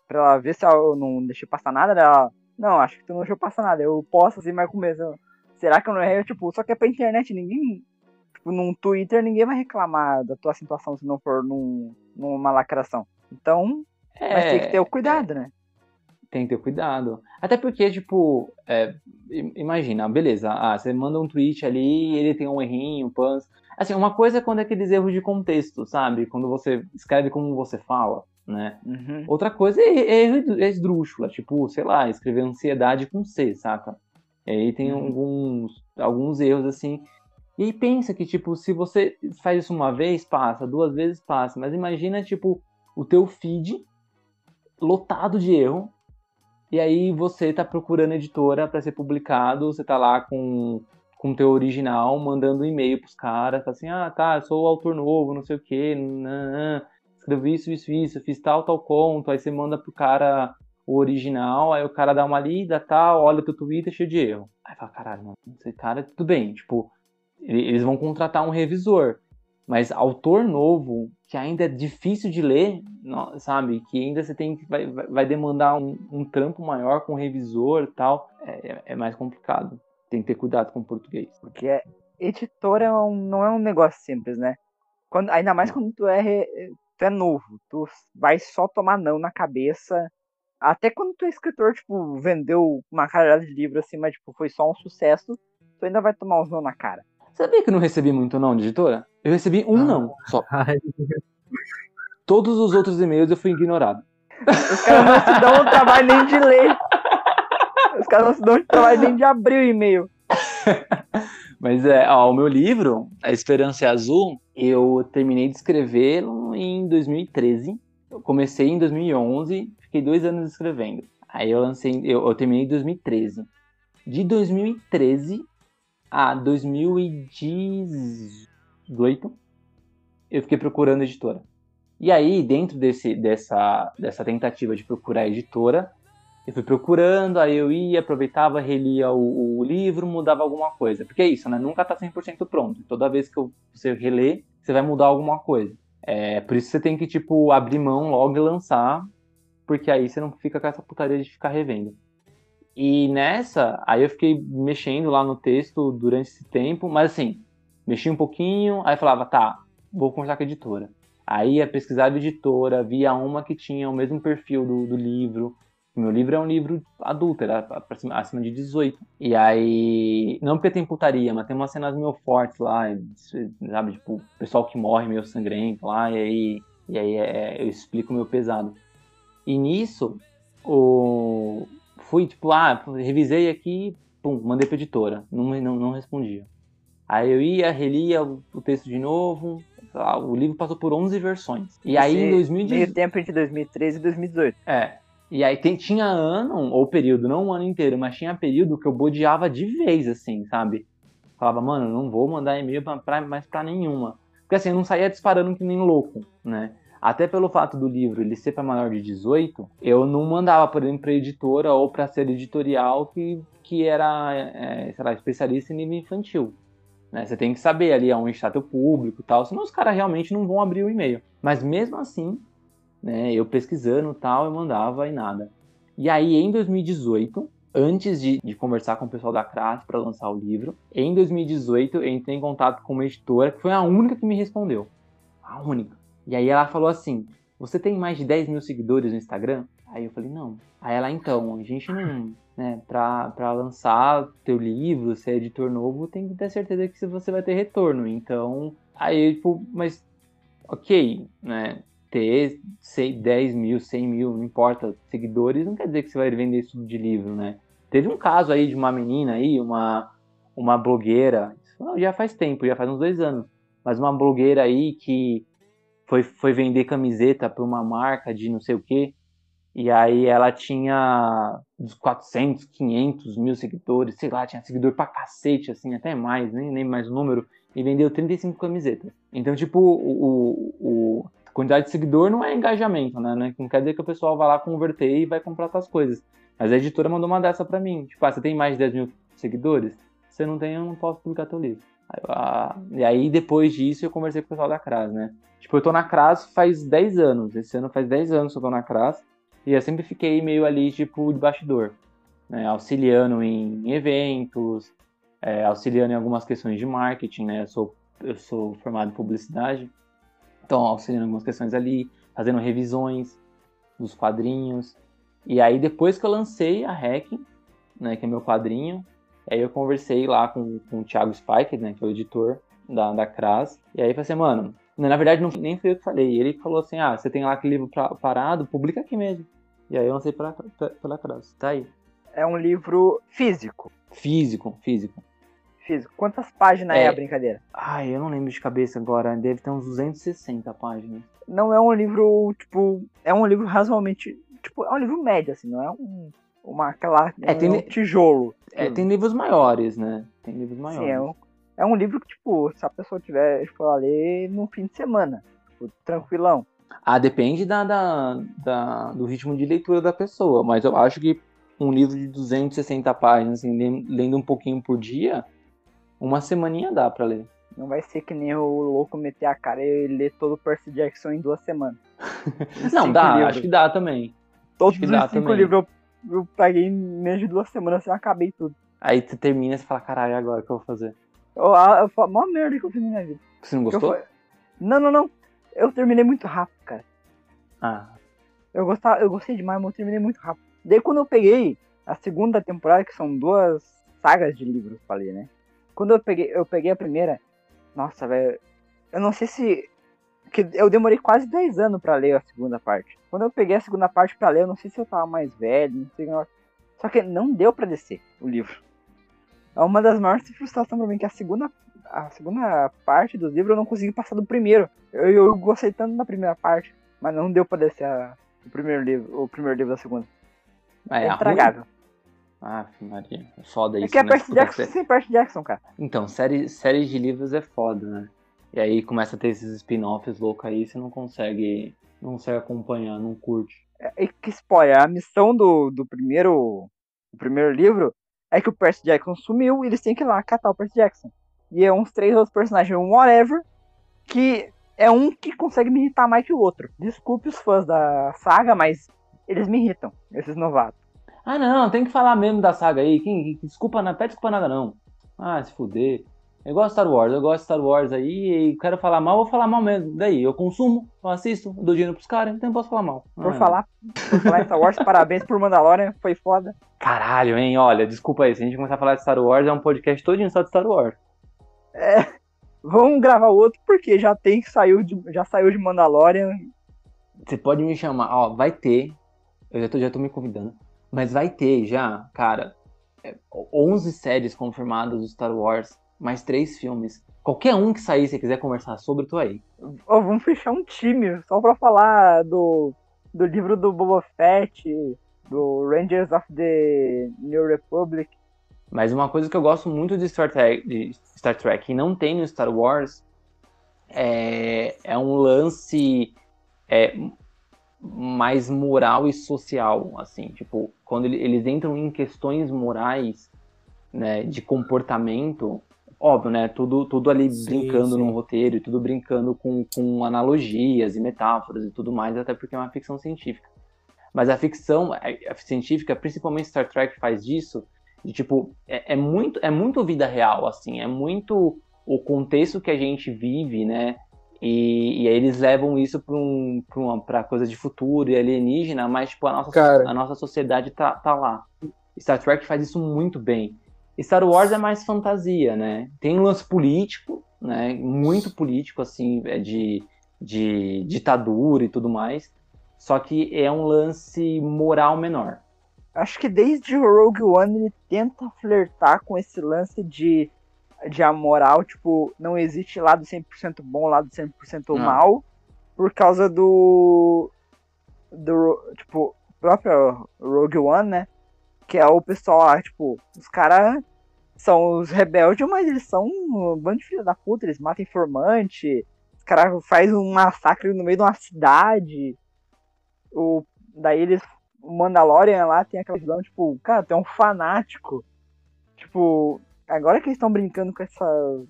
pra ela ver se eu não deixei passar nada. Ela, não, acho que tu não deixou passar nada. Eu posto assim, mas com medo. Será que eu não errei? Tipo, só que é pra internet, ninguém. Tipo, num Twitter, ninguém vai reclamar da tua situação se não for num, numa lacração. Então, mas tem que ter o cuidado, né? tem que ter cuidado. Até porque, tipo, é, imagina, beleza, ah, você manda um tweet ali, ele tem um errinho, um pans. Assim, uma coisa é quando é aqueles erros de contexto, sabe? Quando você escreve como você fala, né? Uhum. Outra coisa é, é é esdrúxula, tipo, sei lá, escrever ansiedade com C, saca? E aí tem Uhum. alguns, alguns erros assim. E aí pensa que, tipo, se você faz isso uma vez, passa, duas vezes, passa. Mas imagina, tipo, o teu feed lotado de erro. E aí você tá procurando editora para ser publicado, você tá lá com com o teu original, mandando um e-mail pros caras, fala assim, ah, tá, sou o autor novo, não sei o quê, nanã, escrevi isso, isso, isso, fiz tal, tal conto, aí você manda pro cara o original, aí o cara dá uma lida, tal, olha teu Twitter cheio de erro. Aí fala, caralho, mano, esse cara, tudo bem, tipo, ele- eles vão contratar um revisor, mas autor novo, que ainda é difícil de ler, sabe, que ainda você tem vai, vai demandar um, um trampo maior com revisor tal, é, é- é mais complicado. Tem que ter cuidado com o português. Porque é- editora é não é um negócio simples, né? Quando, ainda mais quando tu é, tu é novo, tu vai só tomar não na cabeça. Até quando tu é escritor, tipo, vendeu uma caralhada de livro assim, mas tipo, foi só um sucesso, tu ainda vai tomar uns não na cara. Sabia que eu não recebi muito não de editora? Eu recebi um Ah. não, só. Ai, Todos os outros e-mails eu fui ignorado. Os caras não se dão o trabalho nem de ler. Os caras não se dão o trabalho nem de abrir o e-mail. Mas é, ó, o meu livro, A Esperança é Azul, eu terminei de escrever em 2013. Eu comecei em 2011, fiquei dois anos escrevendo. Aí eu lancei, eu, eu terminei em 2013. De 2013 a 2018, eu fiquei procurando editora. E aí, dentro desse, dessa, dessa tentativa de procurar editora, eu fui procurando, aí eu ia, aproveitava, relia o, o livro, mudava alguma coisa. Porque é isso, né? Nunca tá 100% pronto. Toda vez que você relê, você vai mudar alguma coisa. É, por isso você tem que, tipo, abrir mão logo e lançar, porque aí você não fica com essa putaria de ficar revendo. E nessa, aí eu fiquei mexendo lá no texto durante esse tempo, mas assim, mexi um pouquinho, aí falava, tá, vou conversar com a editora. Aí ia pesquisar a editora, via uma que tinha o mesmo perfil do, do livro, meu livro é um livro adulto, era acima de 18. E aí, não porque tem putaria, mas tem umas cenas meio fortes lá, sabe? Tipo, o pessoal que morre meio sangrento lá, e aí, e aí é, eu explico meu pesado. E nisso, o... fui tipo, ah, revisei aqui, pum, mandei pra editora, não, não, não respondia. Aí eu ia, relia o texto de novo, lá, o livro passou por 11 versões. E aí em Esse 2018... Meio tempo entre 2013 e 2018. É. E aí tem, tinha ano, ou período, não um ano inteiro, mas tinha período que eu bodeava de vez, assim, sabe? Falava, mano, não vou mandar e-mail pra, pra, mais pra nenhuma. Porque assim, eu não saía disparando que nem louco, né? Até pelo fato do livro ele ser para maior de 18, eu não mandava, por exemplo, pra editora ou pra ser editorial que, que era, é, sei lá, especialista em livro infantil. Né? Você tem que saber ali aonde está teu público e tal, senão os caras realmente não vão abrir o e-mail. Mas mesmo assim, né, eu pesquisando tal, eu mandava e nada. E aí, em 2018, antes de, de conversar com o pessoal da CRAS para lançar o livro, em 2018 eu entrei em contato com uma editora que foi a única que me respondeu. A única. E aí ela falou assim: Você tem mais de 10 mil seguidores no Instagram? Aí eu falei: Não. Aí ela, então, a gente não. Né, pra lançar teu livro, ser editor novo, tem que ter certeza que você vai ter retorno. Então, aí, tipo, mas ok, né? Ter sei, 10 mil, 100 mil, não importa, seguidores, não quer dizer que você vai vender isso de livro, né? Teve um caso aí de uma menina aí, uma, uma blogueira, isso já faz tempo, já faz uns dois anos, mas uma blogueira aí que foi, foi vender camiseta para uma marca de não sei o que, e aí ela tinha uns 400, 500 mil seguidores, sei lá, tinha seguidor pra cacete, assim, até mais, nem, nem mais o número, e vendeu 35 camisetas. Então, tipo, o, o, quantidade de seguidor não é engajamento, né? Não quer dizer que o pessoal vai lá converter e vai comprar suas coisas. Mas a editora mandou uma dessa pra mim. Tipo, ah, você tem mais de 10 mil seguidores? Se você não tem, eu não posso publicar teu livro. Aí, ah, e aí, depois disso, eu conversei com o pessoal da CRAS, né? Tipo, eu tô na CRAS faz 10 anos. Esse ano faz 10 anos que eu tô na CRAS. E eu sempre fiquei meio ali, tipo, de bastidor. Né? Auxiliando em eventos, é, auxiliando em algumas questões de marketing, né? Eu sou, eu sou formado em publicidade. Então, auxiliando algumas questões ali, fazendo revisões dos quadrinhos. E aí, depois que eu lancei a Hacking, né, que é meu quadrinho, aí eu conversei lá com, com o Thiago Spike, né, que é o editor da, da CRAS, e aí falei assim, mano, na verdade não, nem fui eu que falei, ele falou assim, ah, você tem lá aquele livro pra, parado, publica aqui mesmo. E aí eu lancei pela, pela CRAS, tá aí. É um livro físico. Físico, físico. Físico. Quantas páginas é, É. a brincadeira? Ai, eu não lembro de cabeça agora, deve ter uns 260 páginas. Não é um livro, tipo. É um livro razoavelmente. Tipo, é um livro médio, assim, não é um. Uma aquela. É, tem um li- tijolo. É, tem livros maiores, né? Tem livros maiores. Sim, é um, é um livro que, tipo, se a pessoa tiver for ler no fim de semana, tipo, tranquilão. Ah, depende da, da, da- do ritmo de leitura da pessoa, mas eu acho que um livro de 260 páginas, assim, lendo um pouquinho por dia, uma semaninha dá pra ler. Não vai ser que nem o louco meter a cara e ler todo o Percy Jackson em duas semanas. Não, Cinco dá, livros. acho que dá também. Todos acho que os cinco livros eu, eu peguei em menos de duas semanas, eu acabei tudo. Aí você termina e fala, caralho, agora o que eu vou fazer? Eu, eu, eu falo, mó merda que eu fiz na minha vida. Você não Eu gostou? fa- Não, não, não. Eu terminei muito rápido, cara. Ah, Eu, gostava, eu gostei demais, mas eu terminei muito rápido. Daí quando eu peguei a segunda temporada, que são duas sagas de livros pra ler, né? Quando eu peguei, eu peguei a primeira, nossa, velho, eu não sei se. que Eu demorei quase 10 anos pra ler a segunda parte. Quando eu peguei a segunda parte pra ler, eu não sei se eu tava mais velho, não sei. Só que não deu pra descer o livro. É uma das maiores frustrações pra mim, que a segunda, a segunda parte do livro eu não consegui passar do primeiro. Eu, eu gostei tanto da primeira parte, mas não deu pra descer a- o primeiro livro, o primeiro livro da segunda. é, É, intragável. Ah, Maria, é foda É isso, que é né? Percy Jackson sem Percy Jackson, cara. Então, série, séries de livros é foda, né? E aí começa a ter esses spin-offs loucos aí, você não consegue, não consegue acompanhar, não curte. É, que spoiler, a missão do, do primeiro do primeiro livro é que o Percy Jackson sumiu e eles têm que ir lá catar o Percy Jackson. E é uns três outros personagens, um whatever, que é um que consegue me irritar mais que o outro. Desculpe os fãs da saga, mas eles me irritam, esses novatos. Ah, não, tem que falar mesmo da saga aí. Quem, desculpa, não pede desculpa nada, não. Ah, se fuder. Eu gosto de Star Wars, eu gosto de Star Wars aí e quero falar mal, vou falar mal mesmo. Daí, eu consumo, eu assisto, eu dou dinheiro pros caras, então eu posso falar mal. Por Ah, falar, por falar em Star Wars, parabéns por Mandalorian, foi foda. Caralho, hein? Olha, desculpa aí, se a gente começar a falar de Star Wars, é um podcast todinho só de Star Wars. Vamos gravar outro porque já tem que saiu de, já saiu de Mandalorian. Você pode me chamar, ó, vai ter. Eu já tô, já tô me convidando. Mas vai ter já, cara, é, 11 séries confirmadas do Star Wars, mais três filmes. Qualquer um que sair, se você quiser conversar sobre, tô aí. Ó, vamos fechar um time só pra falar do, do livro do Boba Fett, do Rangers of the New Republic. Mas uma coisa que eu gosto muito de Star Trek, de Star Trek e não tem no Star Wars é, é um lance é, mais moral e social, assim, tipo, quando ele- eles entram em questões morais, né, de comportamento, óbvio, né, tudo, tudo ali Sim, brincando sim. no roteiro e tudo brincando com, com analogias e metáforas e tudo mais, até porque é uma ficção científica. Mas a ficção a- a científica, principalmente Star Trek, faz disso de tipo é, é muito é muito vida real assim é muito o contexto que a gente vive né e, e aí eles levam isso para um, pra uma pra coisa de futuro e alienígena mas tipo a nossa Cara. a nossa sociedade tá, tá lá. Star Trek faz isso muito bem. Star Wars é mais fantasia né? Tem um lance político né? Muito político assim é de de ditadura e tudo mais. Só que é um lance moral menor. Acho que desde o Rogue One ele tenta flertar com esse lance de, de a moral, tipo, não existe lado 100% bom, lado 100% Não. mal, por causa do, do, tipo, próprio Rogue One, né? Que é o pessoal lá, tipo, os caras são os rebeldes, mas eles são um bando de filha da puta, eles matam informante, os caras fazem um massacre no meio de uma cidade. O, daí eles o Mandalorian lá tem aquela visão, tipo, cara, tu é um fanático. Tipo, agora que eles estão brincando com essa.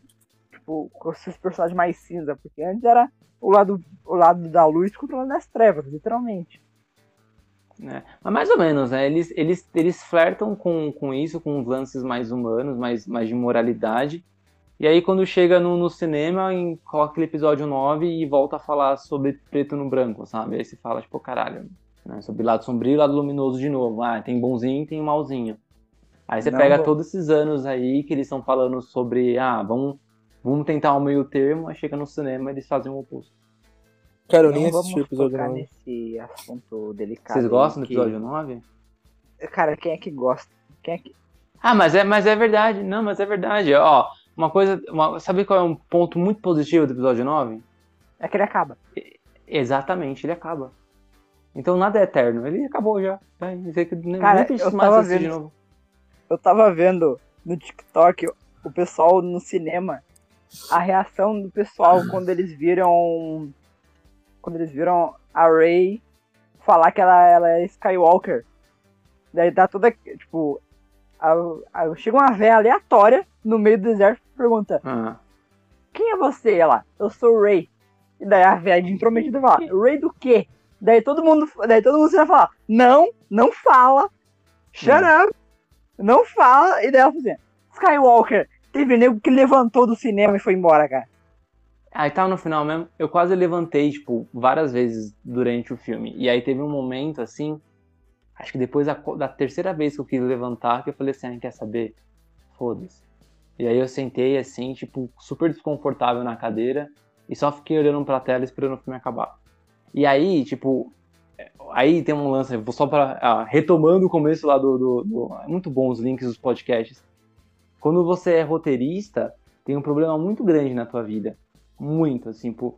Tipo, com esses personagens mais cinza, porque antes era o lado, o lado da luz lado das trevas, literalmente. né? Mas mais ou menos, né? Eles, eles, eles flertam com, com isso, com lances mais humanos, mais, mais de moralidade. E aí, quando chega no, no cinema, em, coloca aquele episódio 9 e volta a falar sobre preto no branco, sabe? Aí você fala, tipo, caralho, Né? Sobre lado sombrio e lado luminoso de novo. Ah, tem bonzinho e tem malzinho. Aí você Não pega vou- todos esses anos aí que eles estão falando sobre, ah, vamos, vamos tentar um meio termo, aí chega no cinema e eles fazem o oposto. Cara, eu nem assisti o episódio focar 9. nesse assunto delicado. Vocês gostam do que- episódio 9? Cara, quem é que gosta? Quem é que... Ah, mas é, mas é verdade. Não, mas é verdade. Ó, uma coisa. uma- sabe qual é um ponto muito positivo do episódio 9? É que ele acaba. Exatamente, ele acaba. Então nada é eterno. Ele acabou já. Nem, Cara, nem precisa eu tava assistir de vendo- novo. Eu tava vendo no TikTok o pessoal no cinema, a reação do pessoal quando eles viram. Quando eles viram a Rey falar que ela, ela é Skywalker. Daí dá toda. Tipo. a- a- chega uma véia aleatória no meio do deserto e pergunta: Ah. Quem é você? Ela, eu sou o Ray. E daí a velha de intrometida fala, Ray do quê? Daí todo mundo, daí todo mundo vai falar, não, não fala, shut up, não fala. E daí ela fala assim, Skywalker, teve nego que levantou do cinema e foi embora, cara. Aí tava no final mesmo, eu quase levantei, tipo, várias vezes durante o filme. E aí teve um momento, assim, acho que depois da, da terceira vez que eu quis levantar, que eu falei assim, ah, quer saber? Foda-se. E aí eu sentei, assim, tipo, super desconfortável na cadeira, e só fiquei olhando pra tela esperando o filme acabar. E aí, tipo, aí tem um lance, só pra, ah, retomando o começo lá do, do, do- é muito bom os links dos podcasts. Quando você é roteirista, tem um problema muito grande na tua vida muito, assim, pô.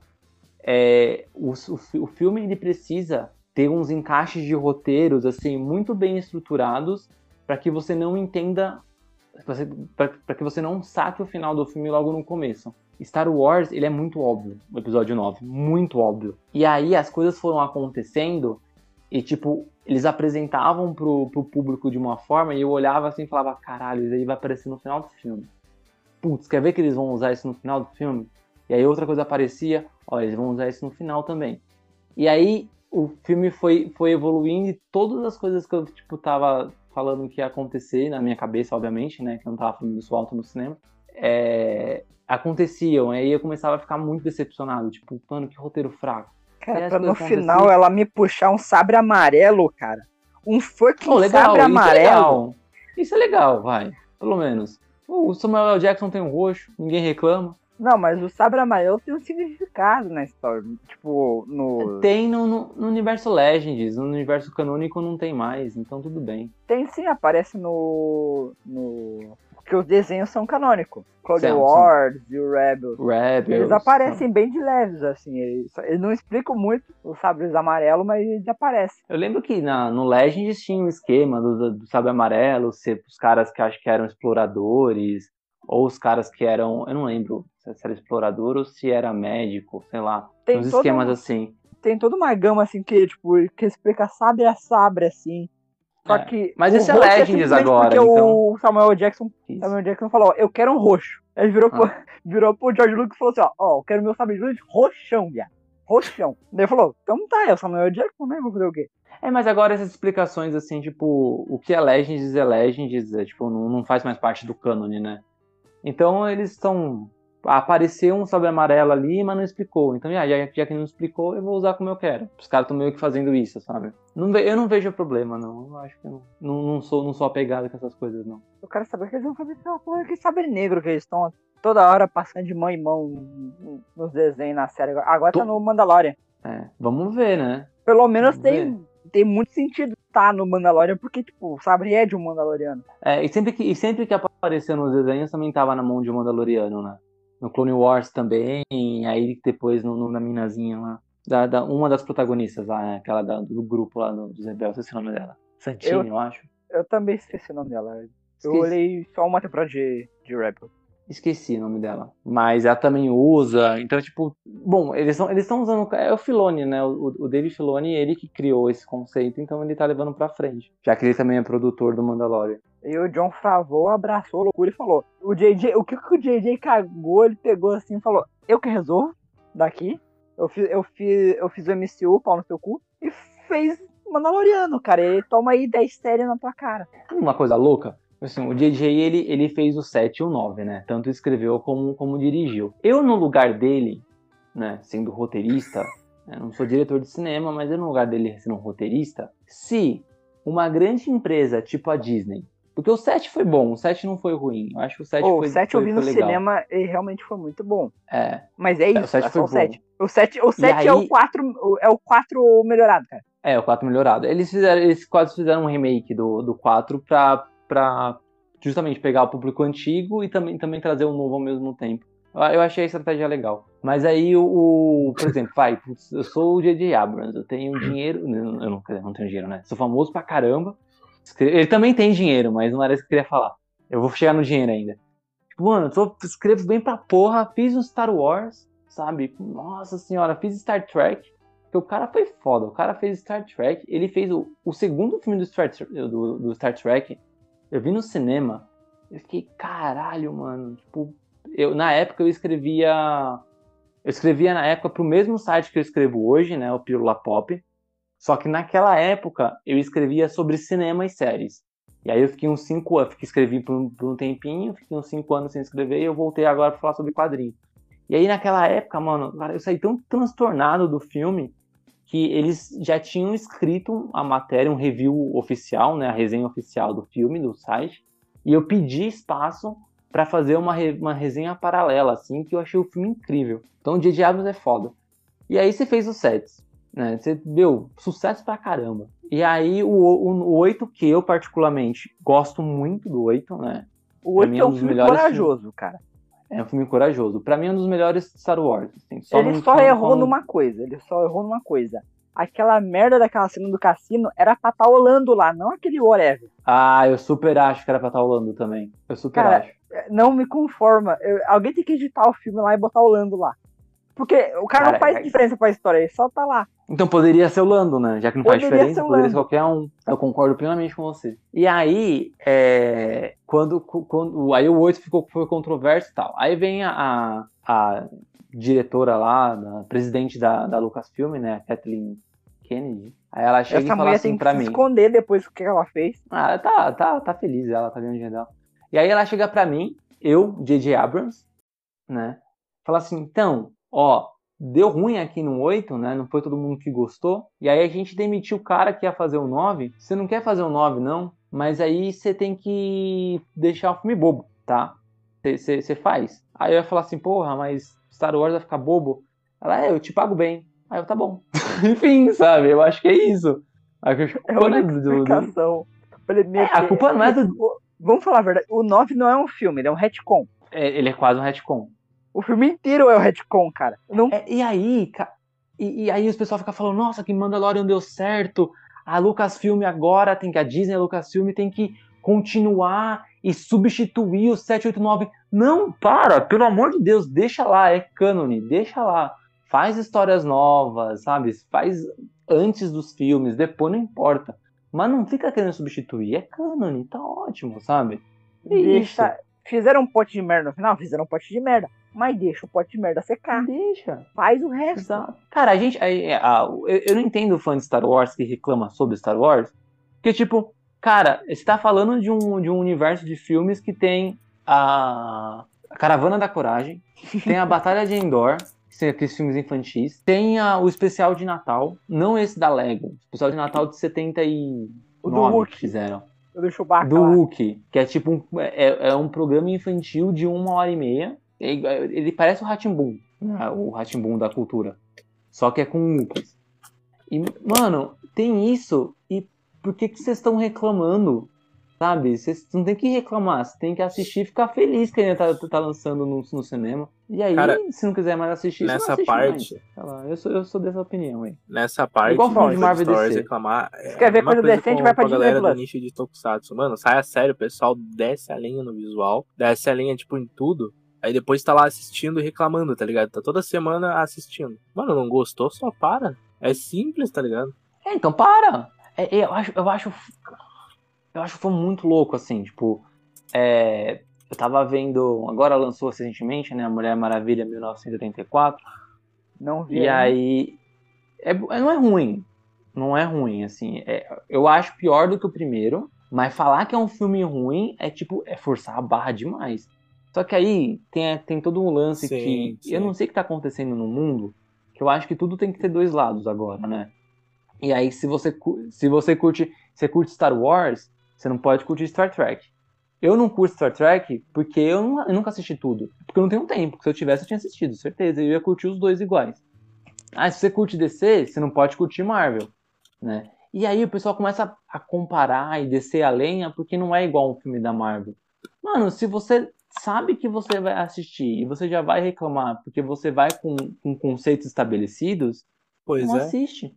É, o, o, o filme ele precisa ter uns encaixes de roteiros assim muito bem estruturados para que você não entenda, para que você não saque o final do filme logo no começo. Star Wars ele é muito óbvio, o episódio 9, muito óbvio. E aí as coisas foram acontecendo e tipo eles apresentavam pro, pro público de uma forma e eu olhava assim e falava caralho isso aí vai aparecer no final do filme. Putz, quer ver que eles vão usar isso no final do filme? E aí outra coisa aparecia, ó, eles vão usar isso no final também. E aí o filme foi, foi evoluindo e todas as coisas que eu, tipo, tava falando que ia acontecer na minha cabeça, obviamente, né, que eu não tava falando isso alto no cinema, é, aconteciam. Aí eu começava a ficar muito decepcionado, tipo, mano, que roteiro fraco. Cara, pra no final aconteciam. ela me puxar um sabre amarelo, cara. Um fucking Pô, legal, sabre isso é amarelo. Isso é legal, vai, pelo menos. O Samuel L. Jackson tem um roxo, ninguém reclama. Não, mas o sabre amarelo tem um significado na história. Tipo, no. Tem no, no- no universo Legends, no universo canônico não tem mais, então tudo bem. Tem sim, aparece no. no. Porque os desenhos são canônicos. Clone Wars e o Rebels. Rebels. Eles aparecem bem de leves, assim. Eles, eles não explicam muito os sabres amarelos, mas eles aparecem. Eu lembro que na, no Legends tinha um esquema do, do sabre amarelo, ser os caras que acho que eram exploradores, ou os caras que eram. Eu não lembro se era explorador ou se era médico, sei lá. Tem uns esquemas um- assim. Tem toda uma gama, assim, que, tipo, que explica sabre a sabre, assim. Só É. que. Mas o esse é roxo Legends simplesmente agora, Porque então. o Samuel Jackson, Isso. Samuel Jackson falou: Eu quero um roxo. Ele virou, Ah. pro, virou pro George Lucas e falou assim: Ó, ó, eu quero meu de luz roxão, viado. Roxão. Daí ele falou: Então tá, é o Samuel Jackson, né? Vou fazer o quê? É, mas agora essas explicações assim, tipo, o que é Legends é Legends, é, tipo, não, não faz mais parte do cânone, né? Então eles estão. Apareceu um sabre amarelo ali, mas não explicou. Então, já, já, já que não explicou, eu vou usar como eu quero. Os caras estão meio que fazendo isso, sabe? Não eu não vejo problema, não. Eu acho que não, não, não sou, não sou apegado com essas coisas, não. Eu quero saber o que eles vão fazer com aquela porra, aquele sabre negro que eles estão toda hora passando de mão em mão nos desenhos, na série. Agora tá Tô- no Mandalorian. É, vamos ver, né? Pelo menos Vamos tem, tem muito sentido tá no Mandalorian, porque, tipo, o sabre é de um Mandaloriano. É, e sempre que, e sempre que apareceu nos desenhos também tava na mão de um Mandaloriano, né? No Clone Wars também, aí depois no, no- na minazinha lá. Da, da- uma das protagonistas lá, né? aquela da- do grupo lá no- dos rebeldes, esqueci o nome dela. Santini, eu, acho. Eu também esqueci o nome dela. Eu Esqueci, olhei só uma temporada de, de Rebel. esqueci o nome dela. Mas ela também usa, então, tipo, bom, eles estão eles tão usando. É o Filoni, né? O, o David Filoni, ele que criou esse conceito, então ele tá levando pra frente. Já que ele também é produtor do Mandalorian. E o John Favreau abraçou a loucura e falou: o JJ, o que, que o JJ cagou, ele pegou assim e falou: Eu que resolvo daqui. Eu fiz, eu fiz, eu fiz o MCU, pau no seu cu, e fez Mandaloriano, cara. Ele toma aí 10 séries na tua cara. Uma coisa louca? Assim, o JJ, ele, ele fez o 7 e o 9, né? Tanto escreveu como, como dirigiu. Eu, no lugar dele, né, sendo roteirista, Eu não sou diretor de cinema, mas eu no lugar dele sendo roteirista, se uma grande empresa tipo a Disney, porque o 7 foi bom, o 7 não foi ruim. Eu acho que o 7 Pô, foi o 7 foi, eu vi no legal. cinema e realmente foi muito bom. É. Mas é isso, o 7 é foi o bom. 7. O 7, o 7 é aí- o 4, é o 4 melhorado, cara. É, o 4 melhorado. Eles fizeram, eles quase fizeram um remake do, do 4 pra, pra justamente pegar o público antigo e também, também trazer um novo ao mesmo tempo. Eu, achei a estratégia legal. Mas aí o, por exemplo, vai, eu sou o J.J. Abrams, eu tenho dinheiro, eu não, eu não tenho dinheiro, né? Sou famoso pra caramba. Ele também tem dinheiro, mas não era isso que eu queria falar. Eu vou chegar no dinheiro ainda. Tipo, mano, eu escrevo bem pra porra, fiz um Star Wars, sabe? Nossa senhora, fiz Star Trek. Porque o cara foi foda. O cara fez Star Trek. Ele fez o, o segundo filme do Star, do, do Star Trek. Eu vi no cinema. Eu fiquei, caralho, mano. Tipo, eu, na época eu escrevia. Eu escrevia na época pro mesmo site que eu escrevo hoje, né? O Pílula Pop. Só que naquela época eu escrevia sobre cinema e séries. E aí eu fiquei uns 5 anos, escrevi por um, por um tempinho, fiquei uns 5 anos sem escrever e eu voltei agora pra falar sobre quadrinho. E aí naquela época, mano, eu saí tão transtornado do filme que eles já tinham escrito a matéria, um review oficial, né, a resenha oficial do filme, do site, e eu pedi espaço pra fazer uma, re- uma resenha paralela, assim, que eu achei o filme incrível. Então, Dia de Abrams é foda. E aí você fez os sets, né, você deu sucesso pra caramba. E aí o, o, o 8, que eu particularmente gosto muito do 8, né, O Pra 8 mim é é um dos filme melhores corajoso, cara. é um filme corajoso. Pra mim é um dos melhores Star Wars. assim, ele não- só errou numa coisa, ele só errou numa coisa. Aquela merda daquela cena do cassino era pra estar olhando lá, não aquele whatever. Ah, eu super acho que era pra estar Orlando também. Eu super Cara, acho. Não me conforma. Eu- alguém tem que editar o filme lá e botar o Lando lá. Porque o cara, Cara, não faz é- diferença pra história, ele só tá lá. Então poderia ser o Lando, né? Já que não faz Poderia diferença, ser poderia ser qualquer um. Eu concordo plenamente com você. E aí, é, quando, quando aí o 8 ficou, foi controverso e tal. Aí vem a, a, diretora lá, a presidente da, da Lucasfilm, né? A Kathleen Kennedy. Aí ela chega Essa e fala mulher assim tem que pra se mim. esconder depois do que ela fez. Ah, tá, tá, tá feliz, ela tá ganhando dinheiro dela. E aí ela chega pra mim, eu, J.J. Abrams, né? Fala assim, então, ó, deu ruim aqui no 8, né? Não foi todo mundo que gostou. E aí a gente demitiu o cara que ia fazer o 9. Você não quer fazer o 9, não? Mas aí você tem que deixar o filme bobo, tá? Você faz. Aí eu ia falar assim, porra, mas Star Wars vai ficar bobo. Ela, é, eu te pago bem. Aí eu, tá bom. Enfim, sabe? Eu acho que é isso. Aí eu- É a única do- do- explicação. Ele É, a culpa não é do, O- Vamos falar a verdade, o 9 não é um filme, ele é um retcon. É, ele é quase um retcon. O filme inteiro é o retcon, cara. Não É, e aí, ca- e, e aí os pessoal fica falando, nossa, que Mandalorian deu certo. A Lucasfilm agora tem que a Disney, a Lucasfilm tem que continuar e substituir o 789. Não, para, pelo amor de Deus, deixa lá, é cânone, deixa lá. Faz histórias novas, sabe? Faz antes dos filmes, depois não importa. Mas não fica querendo substituir, é cânone, tá ótimo, sabe? É deixa. Fizeram um pote de merda no final? Fizeram um pote de merda. Mas deixa o pote de merda secar. Deixa. Faz o resto. Exato. Cara, a gente. aí, é, a- eu, eu não entendo o fã de Star Wars que reclama sobre Star Wars. Porque, tipo, cara, você tá falando de um, de um universo de filmes que tem a, a Caravana da Coragem, tem a Batalha de Endor, que são aqueles filmes infantis, tem a- o especial de Natal, não esse da Lego, o especial de Natal de 79 O do Hulk. que fizeram. Eu deixo o barco Do lá. Hulk, que é tipo um, é, é um programa infantil de uma hora e meia. É Ele parece o Ratimbum, né? o Ratimbum da cultura. Só que é com Hulks. E, mano, tem isso. E por que que vocês estão reclamando? Sabe? Vocês não tem que reclamar, você tem que assistir e ficar feliz que ele tá, tá lançando no, no cinema. E aí, Cara, se não quiser mais assistir, nessa assiste parte- lá, eu, sou, eu sou dessa opinião aí. Nessa parte Igual filme de Marvel DC. reclamar. É Se quer ver a mesma coisa decente, com- vai pra a galera do nicho de Tokusatsu. Mano, sai a sério, o pessoal desce a linha no visual, desce a linha, tipo, em tudo. Aí depois tá lá assistindo e reclamando, tá ligado? Tá toda semana assistindo. Mano, não gostou, só para. É simples, tá ligado? É, então para. É, é, eu acho, eu acho, eu acho que foi muito louco assim, tipo, é, eu tava vendo, agora lançou recentemente, né, a Mulher Maravilha 1984, Não vi. e ainda. aí é, não é ruim, não é ruim assim, é, eu acho pior do que o primeiro, mas falar que é um filme ruim é tipo é forçar a barra demais. Só que aí tem, tem todo um lance Sim, que sim. eu não sei o que tá acontecendo no mundo, que eu acho que tudo tem que ter dois lados agora, né? E aí, se você, se você curte, você curte Star Wars, você não pode curtir Star Trek. Eu não curto Star Trek porque eu, não- eu nunca assisti tudo. Porque eu não tenho tempo. Se eu tivesse, eu tinha assistido, certeza. Eu ia curtir os dois iguais. Ah, se você curte DC, você não pode curtir Marvel, né? E aí o pessoal começa a a comparar e descer a lenha porque não é igual um filme da Marvel. Mano, se você sabe que você vai assistir e você já vai reclamar porque você vai com, com conceitos estabelecidos, Pois não é. assiste.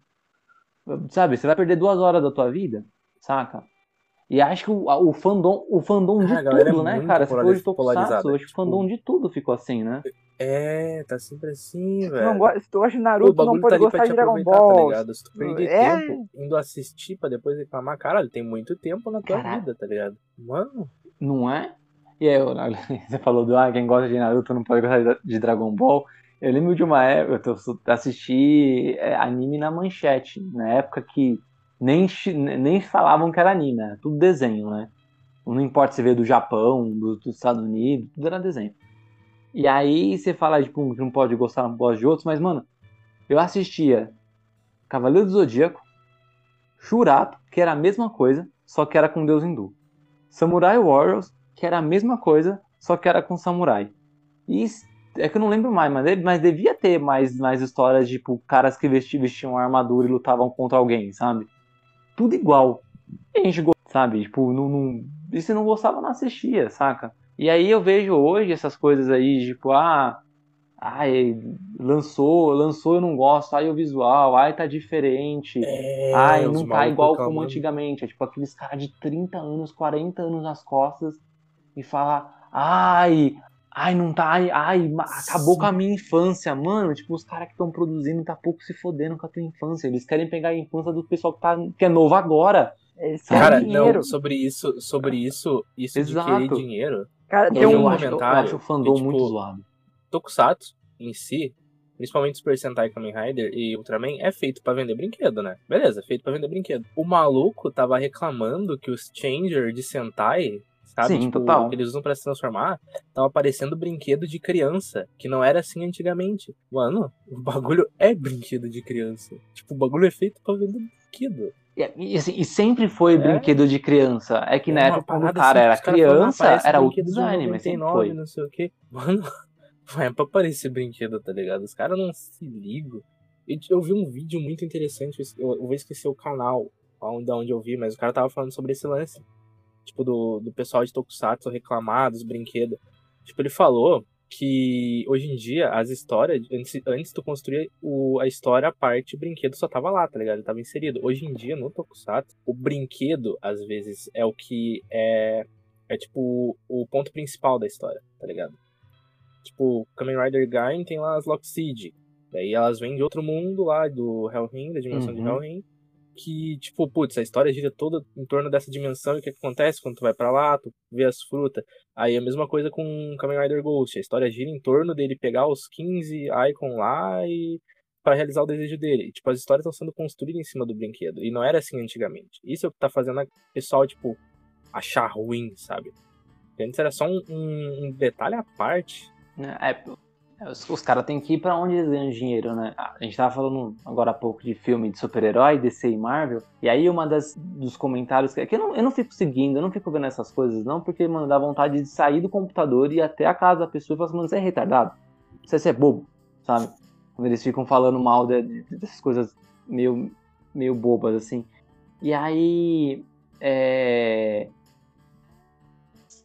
Sabe, você vai perder duas horas da tua vida, saca? E acho que o, o fandom, o fandom de Ah, galera é tudo, né, muito cara? Você falou de polariz- Tokusatsu, polarizada, acho que o tipo- fandom de tudo ficou assim, né? É, tá sempre assim, Se não velho. gosta, se tu gosta de Naruto, não bagulho pode tá gostar de Dragon tá Ball. ligado? Se tu perder É. tempo indo assistir pra depois reclamar, caralho, tem muito tempo na tua Caralho. vida, tá ligado? Mano, Não é? E aí, você falou do ah, quem gosta de Naruto não pode gostar de- Dragon Ball. Eu lembro de uma época, eu assisti é, anime na manchete, na época que nem, nem falavam que era anime, era tudo desenho, né? Não importa se veio do Japão, do- dos Estados Unidos, tudo era desenho. E aí você fala, tipo, que não pode gostar, não gosta de outros, mas, mano, eu assistia Cavaleiro do Zodíaco, Shurato, que era a mesma coisa, só que era com Deus hindu. Samurai Warriors, que era a mesma coisa, só que era com samurai. E é que eu não lembro mais, mas, mas devia ter mais, mais histórias, tipo, caras que vesti- vestiam armadura e lutavam contra alguém, sabe? Tudo igual. E a gente sabe? Tipo, não, não... e se não gostava, não assistia, saca? E aí eu vejo hoje essas coisas aí, tipo, ah, ai, lançou, lançou, eu não gosto, ai, o visual, ai, tá diferente. é. Ai, não tá igual como antigamente. É tipo aqueles caras de 30 anos, 40 anos nas costas e fala, ai, ai, não tá, ai, ai, ma- acabou Sim. com a minha infância, mano. Tipo, os caras que estão produzindo tá pouco se fodendo com a tua infância. Eles querem pegar a infância do pessoal que, tá, que é novo agora. Eles Cara, não, sobre isso, sobre isso, isso de Exato. querer dinheiro, Cara, Eu tem eu, um. acho, eu comentário acho o fandom que, tipo, muito zoado. Tokusatsu em si, principalmente Super Sentai Kamen Rider e Ultraman, é feito pra vender brinquedo, né? Beleza, feito pra vender brinquedo. O maluco tava reclamando que os Changer de Sentai, sabe? Sim, tipo, total. eles usam pra se transformar, tava parecendo brinquedo de criança, que não era assim antigamente. Mano, o bagulho é brinquedo de criança. Tipo, o bagulho é feito pra vender brinquedo. E, assim, e sempre foi É. brinquedo de criança. É que na É uma época, quando o cara assim, era criança, parece era de design, mas sempre 99, foi. não sei o quê. Mano, não é pra parecer brinquedo, tá ligado? Os caras não se ligam. E Eu vi um vídeo muito interessante, eu eu vou esquecer o canal onde, onde eu vi, mas o cara tava falando sobre esse lance. Tipo, do, do pessoal de Tokusatsu reclamar dos brinquedos. Tipo, ele falou que hoje em dia as histórias, antes, antes tu construir o, a história, a parte, o brinquedo só tava lá, tá ligado? Ele tava inserido. Hoje em dia, no Tokusatsu, o brinquedo, às vezes, é o que é. É tipo o ponto principal da história, tá ligado? Tipo, Kamen Rider Gain tem lá as Lockseed. Daí elas vêm de outro mundo lá, do Helheim, da dimensão de Uhum. Que, tipo, putz, a história gira toda em torno dessa dimensão e o que acontece quando tu vai pra lá, tu vê as frutas. Aí a mesma coisa com Kamen Rider Ghost. A história gira em torno dele pegar os 15 Icon lá e para realizar o desejo dele. Tipo, as histórias estão sendo construídas em cima do brinquedo. E não era assim antigamente. Isso é o que tá fazendo o pessoal, tipo, achar ruim, sabe? Antes era só um, um- um detalhe à parte. É, os, os caras têm que ir pra onde eles ganham dinheiro, né? A gente tava falando agora há pouco de filme de super-herói, DC e Marvel. E aí uma das dos comentários que, que eu, não, eu não fico seguindo, eu não fico vendo essas coisas, não, porque, mano, dá vontade de sair do computador e ir até a casa da pessoa e falar assim, mano, você é retardado? Você, você é bobo, sabe? Quando eles ficam falando mal de- de- dessas coisas meio, meio bobas, assim. E aí. É.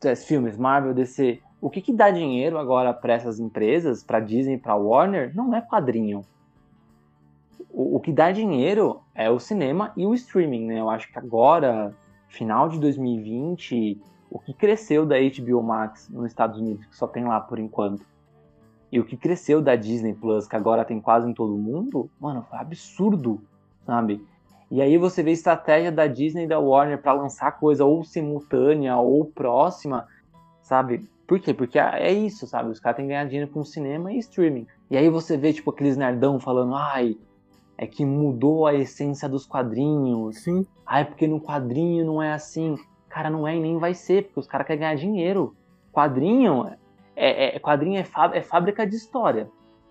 esses filmes, Marvel, DC, o que, que dá dinheiro agora para essas empresas, para Disney, para Warner, não é quadrinho. O, o que dá dinheiro é o cinema e o streaming, né? Eu acho que agora, final de 2020, o que cresceu da HBO Max nos Estados Unidos, que só tem lá por enquanto, e o que cresceu da Disney Plus, que agora tem quase em todo mundo, mano, foi absurdo, sabe? E aí você vê a estratégia da Disney e da Warner para lançar coisa ou simultânea ou próxima, sabe? Por quê? Porque é isso, sabe? Os caras têm que ganhar dinheiro com cinema e streaming. E aí você vê, tipo, aqueles nerdão falando, ai, é que mudou a essência dos quadrinhos. Sim. Ai, porque no quadrinho não é assim. Cara, não é e nem vai ser, porque os caras querem ganhar dinheiro. Quadrinho é, é- quadrinho é, fá- é fábrica de história.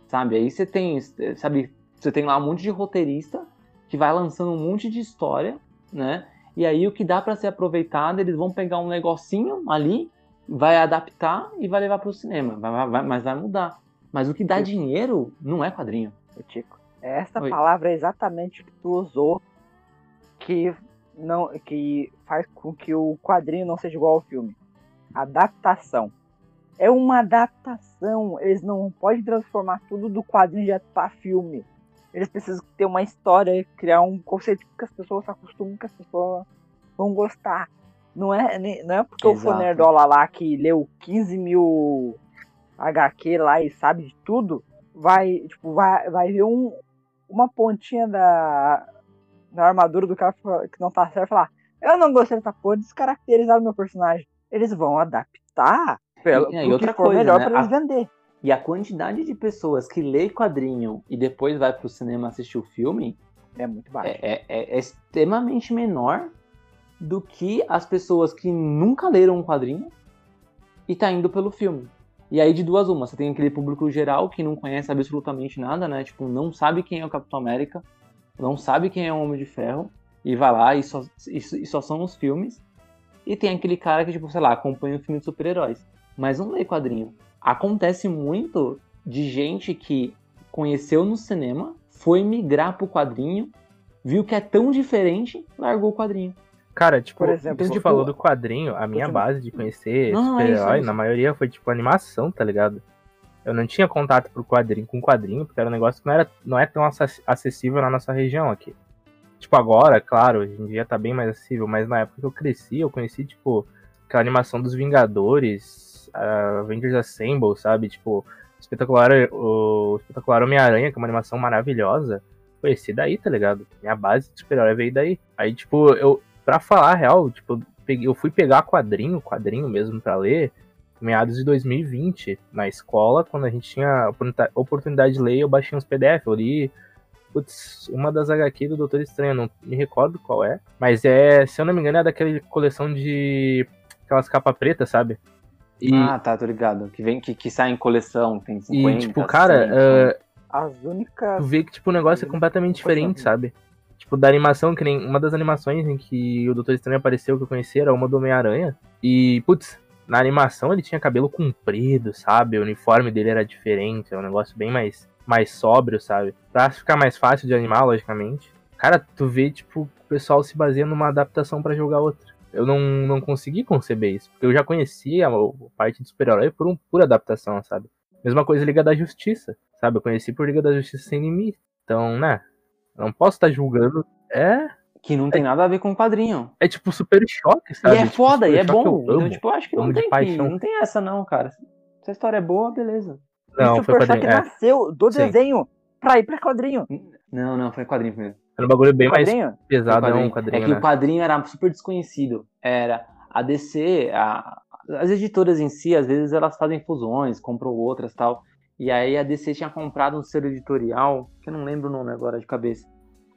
sabe? Aí você tem, sabe, você tem lá um monte de roteirista que vai lançando um monte de história, né? E aí o que dá para ser aproveitado, eles vão pegar um negocinho ali, vai adaptar e vai levar para o cinema, vai, vai, mas vai mudar. Mas o que dá dinheiro não é quadrinho. Tico, essa Oi. palavra é exatamente o que tu usou que não que faz com que o quadrinho não seja igual ao filme. Adaptação. É uma adaptação. Eles não podem transformar tudo do quadrinho direto para filme. Eles precisam ter uma história, criar um conceito que as pessoas se acostumam, que as pessoas vão gostar. Não é, não é porque o Exato. Nerdola lá que leu 15 mil HQ lá e sabe de tudo, vai, tipo, vai, vai ver um, uma pontinha da, da armadura do cara que não tá certo e falar: Eu não gostei dessa porra, descaracterizaram meu personagem. Eles vão adaptar pelo, E- e outra coisa, melhor né? pra eles A- vender. E a quantidade de pessoas que lê quadrinho e depois vai pro cinema assistir o filme É muito baixo. é, é- é extremamente menor do que as pessoas que nunca leram um quadrinho e tá indo pelo filme. E aí de duas uma, você tem aquele público geral que não conhece absolutamente nada, né? Tipo, não sabe quem é o Capitão América, não sabe quem é o Homem de Ferro, e vai lá e só, e, e só são os filmes. E tem aquele cara que, tipo, sei lá, acompanha o filme de super-heróis, mas não lê quadrinho. Acontece muito de gente que conheceu no cinema, foi migrar pro quadrinho, viu que é tão diferente, largou o quadrinho. Cara, tipo, Por exemplo, você tipo, falou do quadrinho, a minha continua. base de conhecer Não, é é super-herói, isso. na maioria foi tipo animação, tá ligado? Eu não tinha contato pro quadrinho, com quadrinho, porque era um negócio que não, era, não é tão acess- acessível na nossa região aqui. Tipo, agora, claro, hoje em dia tá bem mais acessível, mas na época que eu cresci, eu conheci, tipo, aquela animação dos Vingadores, a Avengers Assemble, sabe? Tipo, espetacular, o espetacular Homem-Aranha, que é uma animação maravilhosa. Conheci daí, tá ligado? Minha base de super-herói veio daí. Aí, tipo, eu, pra falar a real, tipo, eu fui pegar quadrinho, quadrinho mesmo pra ler, meados de 2020, na escola, quando a gente tinha oportunidade de ler, eu baixei uns PDF, eu li, putz, uma das HQ do Doutor Estranho, não me recordo qual é, mas é, se eu não me engano, é daquela coleção de aquelas capa preta, sabe? E, Ah, tá, tô ligado. Que vem que, que sai em coleção, tem 50. e tipo, cara, 100, ah, As únicas. tu vê que tipo, o negócio é completamente diferente, sabe? Tipo, da animação, que nem uma das animações em que o Doutor Estranho apareceu que eu conheci era uma do Homem-Aranha. E, putz, na animação ele tinha cabelo comprido, sabe? O uniforme dele era diferente, é um negócio bem mais, mais sóbrio, sabe? Pra ficar mais fácil de animar, logicamente. Cara, tu vê, tipo, o pessoal se baseia numa adaptação pra jogar outra. Eu não, não consegui conceber isso, porque eu já conhecia a parte de super-herói por, um, por adaptação, sabe? Mesma coisa Liga da Justiça, sabe? Eu conheci por Liga da Justiça sem limite. Então, né? Não posso estar julgando. É, Que não tem nada a ver com quadrinho. é tipo super choque, sabe? e é Tipo, foda, e é bom. Eu Então, tipo, eu acho que não tem, que, paixão. não tem essa não, cara. Se a história é boa, beleza. Não, o foi Super quadrinho. Choque É, nasceu do Sim. desenho pra ir pra quadrinho. Não, não, foi quadrinho primeiro. era um bagulho bem mais quadrinho? pesado, Foi é um quadrinho, é que né? o quadrinho era super desconhecido. Era a DC, a- as editoras em si, às vezes elas fazem fusões, compram outras tal. E aí a DC tinha comprado um selo editorial, que eu não lembro o nome agora de cabeça,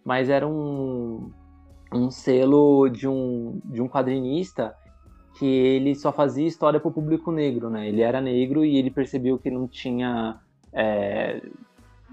mas era um, um selo de um, de um quadrinista que ele só fazia história para o público negro, né? Ele era negro e ele percebeu que não tinha é,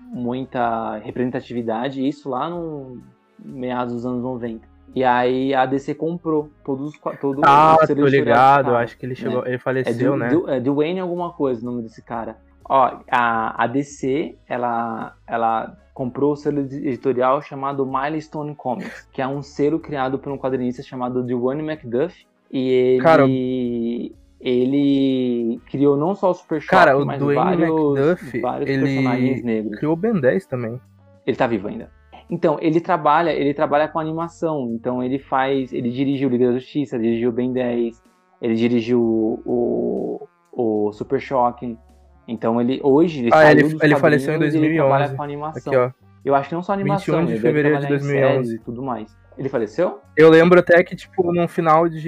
muita representatividade, isso lá no meados dos anos 90. E aí a DC comprou todos os qua- todo Ah, o tô ligado. Acho que ele chegou. Ele É faleceu, do, né? do, é Dwayne alguma coisa o nome desse cara. Ó, a, a DC, ela, ela comprou o selo editorial chamado Milestone Comics, que é um selo criado por um quadrinista chamado Dwayne McDuff. E ele, Cara, ele criou não só o Super Cara, o mas Dwayne vários, McDuff, vários ele personagens negros. criou o Ben 10 também. Ele tá vivo ainda. Então, ele trabalha, ele trabalha com animação. Então, ele faz. Ele dirigiu Liga da Justiça, dirigiu Ben 10, ele dirigiu o, o Super Choque. Então, ele hoje. Ele Ah, ele- ele faleceu em quadrinhos e ele 2011. trabalha com animação. Aqui. Eu acho que não só animação, 21 de ele deve fevereiro de trabalhar em 2011. séries e tudo mais. Ele faleceu? Eu lembro até que, tipo, no final de,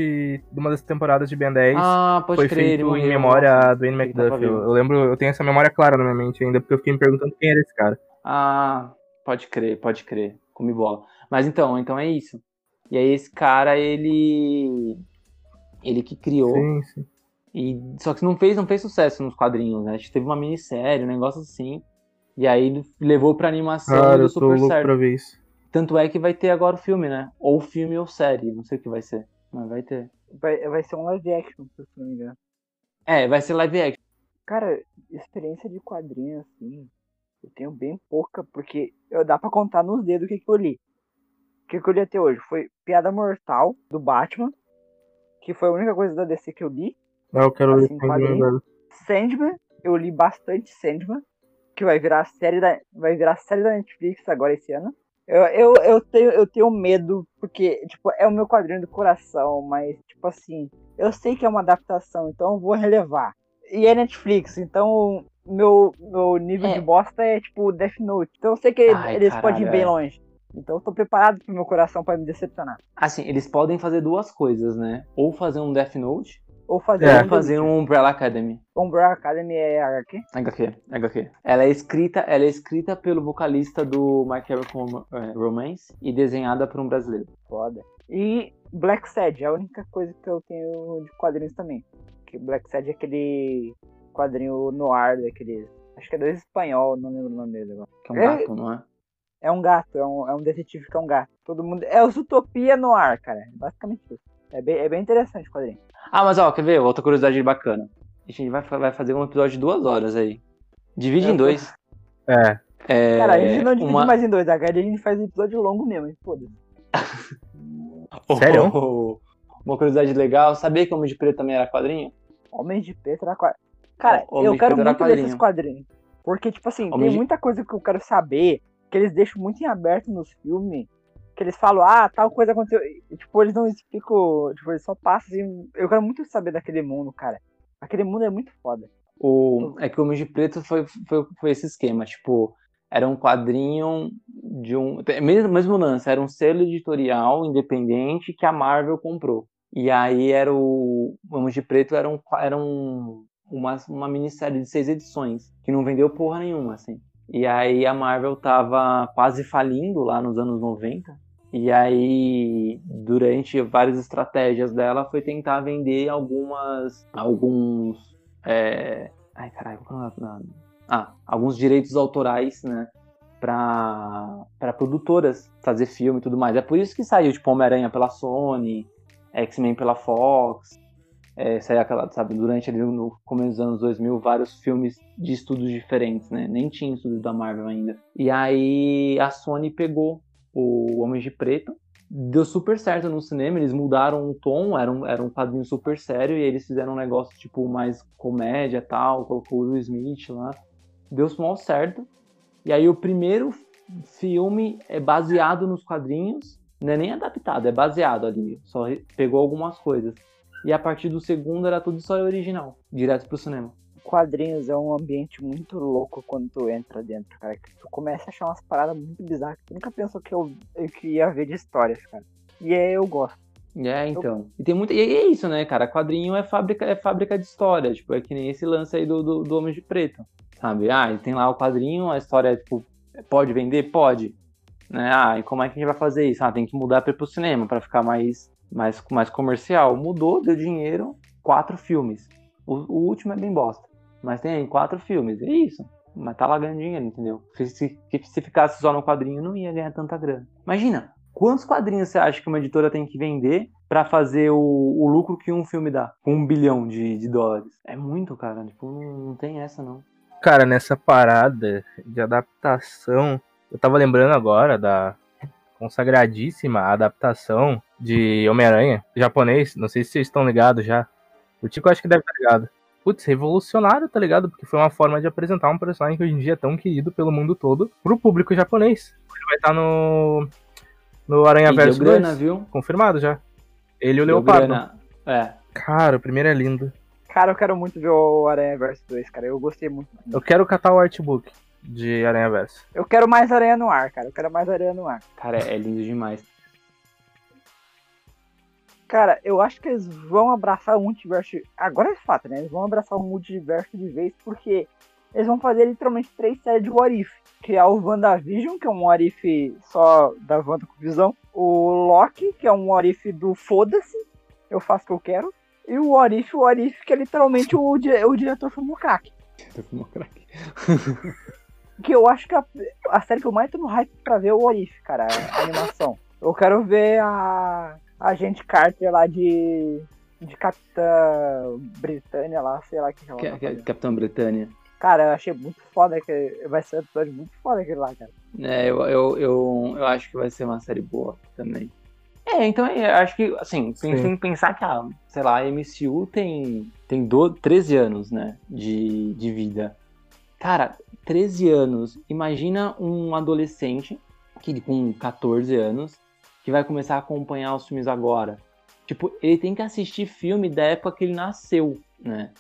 de uma das temporadas de Ben 10, Ah, pode foi crer, ele feito morreu. em memória nossa. a Dwayne ele tava McDuff. Eu lembro, eu tenho essa memória clara na minha mente ainda, porque eu fiquei me perguntando quem era esse cara. Ah, pode crer, pode crer. Come bola. Mas então, então é isso. E aí esse cara, ele. Ele que criou. Sim, sim. E, só que não fez, não fez sucesso nos quadrinhos, né? Acho que teve uma minissérie, um negócio assim. E aí levou pra animação e Cara, deu eu tô super louco certo. pra ver isso. Tanto é que vai ter agora o filme, né? Ou filme ou série, não sei o que vai ser. Mas vai ter. Vai, vai ser um live action, se eu não me engano. É, vai ser live action. Cara, experiência de quadrinho, assim, eu tenho bem pouca, porque eu dá pra contar nos dedos o que, que eu li. O que, que eu li até hoje? Foi Piada Mortal, do Batman, que foi a única coisa da DC que eu li. Ah, eu quero Assim, velho. Sandman, eu li bastante Sandman, que vai virar série da, vai virar série da Netflix agora esse ano. Eu, eu, eu, tenho, eu tenho medo, porque, tipo, é o meu quadrinho do coração, mas, tipo assim, eu sei que é uma adaptação, então eu vou relevar. E é Netflix, então meu, meu nível É. de bosta é, tipo, Death Note. Então eu sei que Ai, eles caralho, podem ir bem é. longe. Então eu tô preparado pro meu coração pra me decepcionar. Assim, eles podem fazer duas coisas, né? Ou fazer um Death Note, Ou fazer É. um fazer um Umbrella Academy. Umbrella Academy é HQ. HQ, HQ. Ela é escrita, ela é escrita pelo vocalista do My Chemical eh, Romance e desenhada por um brasileiro. Foda. E Black Sad é a única coisa que eu tenho de quadrinhos também. Que Black Sad é aquele quadrinho noir daquele. Acho que é do espanhol, não lembro o nome dele agora. Que é um É. gato, não é? É um gato, é um, é um detetive que é um gato. Todo mundo. É os Utopia noir, cara. É basicamente isso. É bem, é bem interessante o quadrinho. Ah, mas ó, quer ver? Outra curiosidade bacana. A gente vai, vai fazer um episódio de duas horas aí. Divide Eu em tô- dois. É. É, Cara, a gente não divide uma- mais em dois, a a gente faz episódio longo mesmo, hein? Foda-se. Sério? Uma curiosidade legal. Sabia que Homem de Preto também era quadrinho? Homem de Preto era quadrinho. Cara, Homem eu quero muito ler esses quadrinho. quadrinhos. Porque, tipo assim, Homem tem de- muita coisa que eu quero saber que eles deixam muito em aberto nos filmes. Que eles falam, ah, tal coisa aconteceu. E, tipo, eles não explicam. Tipo, eles só passam assim. Eu quero muito saber daquele mundo, cara. Aquele mundo é muito foda. O, é que o Homem de Preto foi, foi, foi esse esquema, tipo, era um quadrinho de um. Mesmo, mesmo lance, era um selo editorial independente que a Marvel comprou. E aí era o. O Homem de Preto era, um, era um, uma, uma minissérie de seis edições, que não vendeu porra nenhuma, assim. E aí a Marvel tava quase falindo lá nos anos 90. E aí, durante várias estratégias dela, foi tentar vender algumas. alguns. É... Ai, caralho, é? Ah, alguns direitos autorais, né? Pra produtoras fazer filme e tudo mais. É por isso que saiu, tipo, Homem-Aranha pela Sony, X-Men pela Fox. É, aquela, sabe, durante ali no começo dos anos 2000, vários filmes de estúdios diferentes, né? Nem tinha estúdio da Marvel ainda. E aí a Sony pegou o Homem de Preto. Deu super certo no cinema, eles mudaram o tom, era um, era um quadrinho super sério, e eles fizeram um negócio tipo mais comédia tal, colocou o Will Smith lá. Deu mal certo. E aí o primeiro filme é baseado nos quadrinhos, não é nem adaptado, é baseado ali, só pegou algumas coisas. E a partir do segundo era tudo história original, direto pro cinema. Quadrinhos é um ambiente muito louco quando tu entra dentro, cara. Que tu começa a achar umas paradas muito bizarras que tu nunca pensou que eu, eu que ia ver de histórias, cara. E é, eu gosto. É, então. E tem muita. E é isso, né, cara? Quadrinho é fábrica, é fábrica de história. Tipo, é que nem esse lance aí do, do, do Homem de Preto. Sabe? Ah, e tem lá o quadrinho, a história é, tipo, pode vender? Pode. Né? Ah, e como é que a gente vai fazer isso? Ah, tem que mudar pra ir pro cinema pra ficar mais, mais, mais comercial. Mudou, deu dinheiro, quatro filmes. O, o último é bem bosta. Mas tem aí quatro filmes. É isso. Mas tá lá ganhando dinheiro, entendeu? Se, se, se ficasse só no quadrinho, não ia ganhar tanta grana. Imagina, quantos quadrinhos você acha que uma editora tem que vender pra fazer o, o lucro que um filme dá? Um bilhão de, de dólares. É muito, cara. Tipo, não, não tem essa, não. Cara, nessa parada de adaptação, eu tava lembrando agora da consagradíssima adaptação de Homem-Aranha japonês. Não sei se vocês estão ligados já. O Tico acho que deve estar ligado. Putz, revolucionário, tá ligado? Porque foi uma forma de apresentar um personagem que hoje em dia é tão querido pelo mundo todo pro público japonês. Ele vai estar no. No Aranha E Verso grana, 2. viu? Confirmado já. Ele e o Leopardo. grana. É. Cara, o primeiro é lindo. Cara, eu quero muito ver o Aranha Verso 2, cara. Eu gostei muito. Eu quero catar o artbook de Aranha Verso. Eu quero mais Aranha no ar, cara. Eu quero mais Aranha no ar. Cara, é lindo demais. Cara, eu acho que eles vão abraçar o multiverso. Agora é fato, né? Eles vão abraçar o multiverso de vez porque eles vão fazer literalmente três séries de What If. Que é o WandaVision, que é um What If só da Wanda com visão. O Loki, que é um What If do foda-se. Eu faço o que eu quero. E o What If, o What If, que é literalmente o, di- o diretor foi um craque. Porque eu acho que a, a série que eu mais tô no hype pra ver é o Orif, cara, a animação. Eu quero ver a, a gente Carter lá de. de Capitã Britânia lá, sei lá que ela Que- tá que- fazendo. Capitão Britânia. Cara, eu achei muito foda que vai ser um episódio muito foda aquele lá, cara. É, eu, eu, eu, eu acho que vai ser uma série boa também. É, então é, eu acho que, assim, tem, tem que pensar que a, sei lá, a MCU tem, tem do, 13 anos, né, de, de vida. Cara, 13 anos. Imagina um adolescente que com 14 anos que vai começar a acompanhar os filmes agora. Tipo, ele tem que assistir filme da época que ele nasceu, né?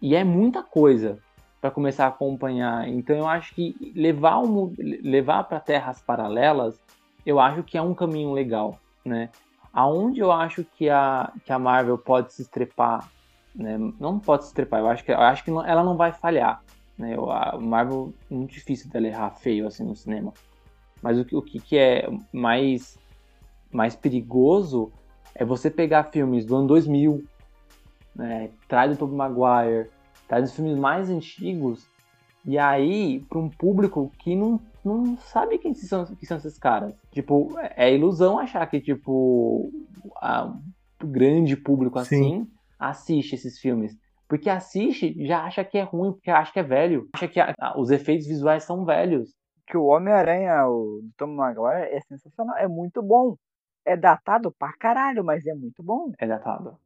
E é muita coisa para começar a acompanhar. Então eu acho que levar mu- levar para terras paralelas, eu acho que é um caminho legal, né? Aonde eu acho que a que a Marvel pode se estrepar, né? Não pode se estrepar, eu acho que eu acho que ela não vai falhar, né? A Marvel é muito difícil dela errar feio assim no cinema. Mas o que, o que que é mais mais perigoso é você pegar filmes do ano 2000, né? Traz o Tobey Maguire, traz os filmes mais antigos e aí para um público que não, não sabe quem são, que são esses caras. Tipo, é ilusão achar que tipo a- o grande público assim assiste esses filmes. Porque assiste, já acha que é ruim, porque acha que é velho. Acha que a- a- os efeitos visuais são velhos. Que o Homem-Aranha, o Tom Maguire, é sensacional, é muito bom. É datado pra caralho, mas é muito bom. É datado.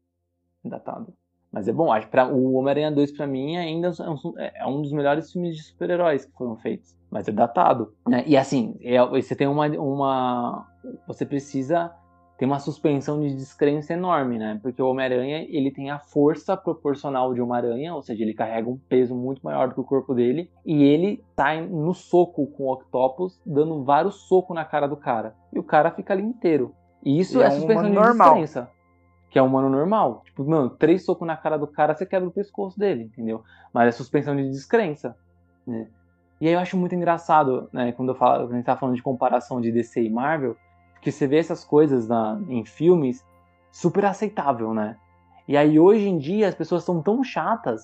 É datado. Mas é bom, acho pra- o Homem-Aranha 2 pra mim ainda é um, é um dos melhores filmes de super-heróis que foram feitos. Mas é datado. né? E assim, é- você tem uma, uma. Você precisa ter uma suspensão de descrença enorme, né? Porque o Homem-Aranha ele tem a força proporcional de uma aranha, ou seja, ele carrega um peso muito maior do que o corpo dele, e ele tá no soco com o Octopus, dando vários socos na cara do cara. E o cara fica ali inteiro. E isso E é, é suspensão de normal. descrença que é um humano normal. Tipo, mano, três socos na cara do cara, você quebra o pescoço dele, entendeu? Mas é suspensão de descrença, né? E aí eu acho muito engraçado, né, quando eu falo, quando a gente tá falando de comparação de DC e Marvel, que você vê essas coisas na, em filmes super aceitável, né? E aí hoje em dia as pessoas são tão chatas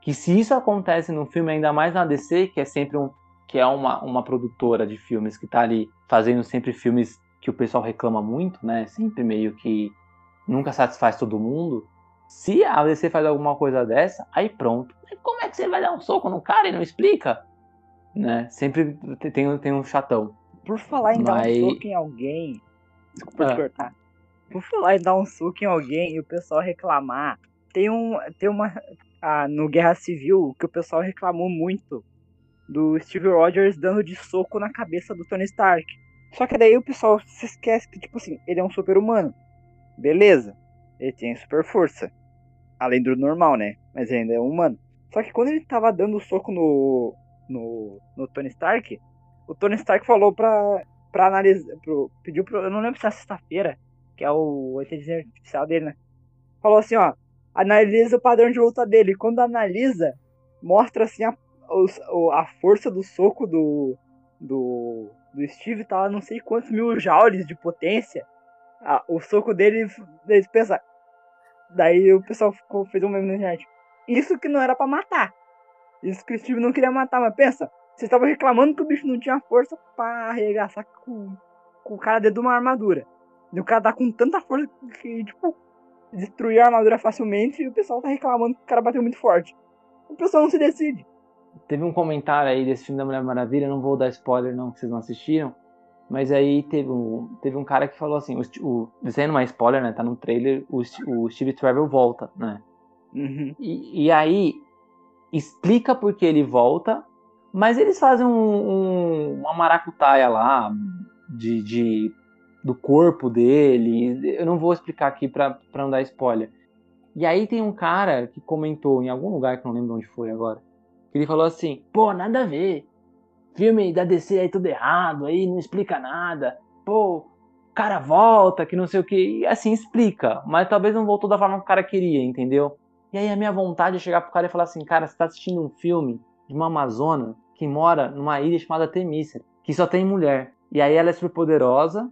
que se isso acontece num filme, ainda mais na DC, que é sempre um, que é uma, uma produtora de filmes que tá ali fazendo sempre filmes que o pessoal reclama muito, né? Sempre meio que nunca satisfaz todo mundo. Se a DC faz alguma coisa dessa, aí pronto. Como é que você vai dar um soco no cara e não explica? Né? Sempre te- tem, tem um chatão. Por falar em dar Mas- um soco em alguém. Desculpa te Ah. cortar. Por falar em dar um soco em alguém e o pessoal reclamar. Tem um. Tem uma. Ah, no Guerra Civil que o pessoal reclamou muito do Steve Rogers dando de soco na cabeça do Tony Stark. Só que daí o pessoal se esquece que, tipo assim, ele é um super humano. Beleza. Ele tem super força. Além do normal, né? Mas ainda é humano. Só que quando ele tava dando soco no. no, no Tony Stark, o Tony Stark falou pra, pra analisar. Pro, pediu pro. Eu não lembro se é sexta-feira, que é o inteligência artificial dele, né? Falou assim, ó. Analisa o padrão de luta dele. Quando analisa, mostra assim a, o- a força do soco do. Do, do Steve tá lá não sei quantos mil joules de potência. Ah, o soco dele, eles pensam. Daí o pessoal ficou, fez um meme na internet. Isso que não era pra matar. Isso que o Steve não queria matar, mas pensa. Vocês estavam reclamando que o bicho não tinha força pra arregaçar com, com o cara dentro de uma armadura. E o cara tá com tanta força que, tipo, destruiu a armadura facilmente e o pessoal tá reclamando que o cara bateu muito forte. O pessoal não se decide. Teve um comentário aí desse filme da Mulher Maravilha, não vou dar spoiler não, que vocês não assistiram. Mas aí teve um, teve um cara que falou assim, o, o, isso aí não é spoiler, né? Tá no trailer, o, o Steve Trevor volta, né? Uhum. E, e aí explica por que ele volta, mas eles fazem um, um- uma maracutaia lá de, de- do corpo dele. Eu não vou explicar aqui pra não dar spoiler. E aí tem um cara que comentou em algum lugar que não lembro onde foi agora. Que ele falou assim: pô, nada a ver. Filme da DC aí tudo errado, aí não explica nada. Pô, o cara volta, que não sei o que. E assim, explica. Mas talvez não voltou da forma que o cara queria, entendeu? E aí a minha vontade é chegar pro cara e falar assim, cara, você tá assistindo um filme de uma amazona que mora numa ilha chamada Temícera, que só tem mulher. E aí ela é super poderosa,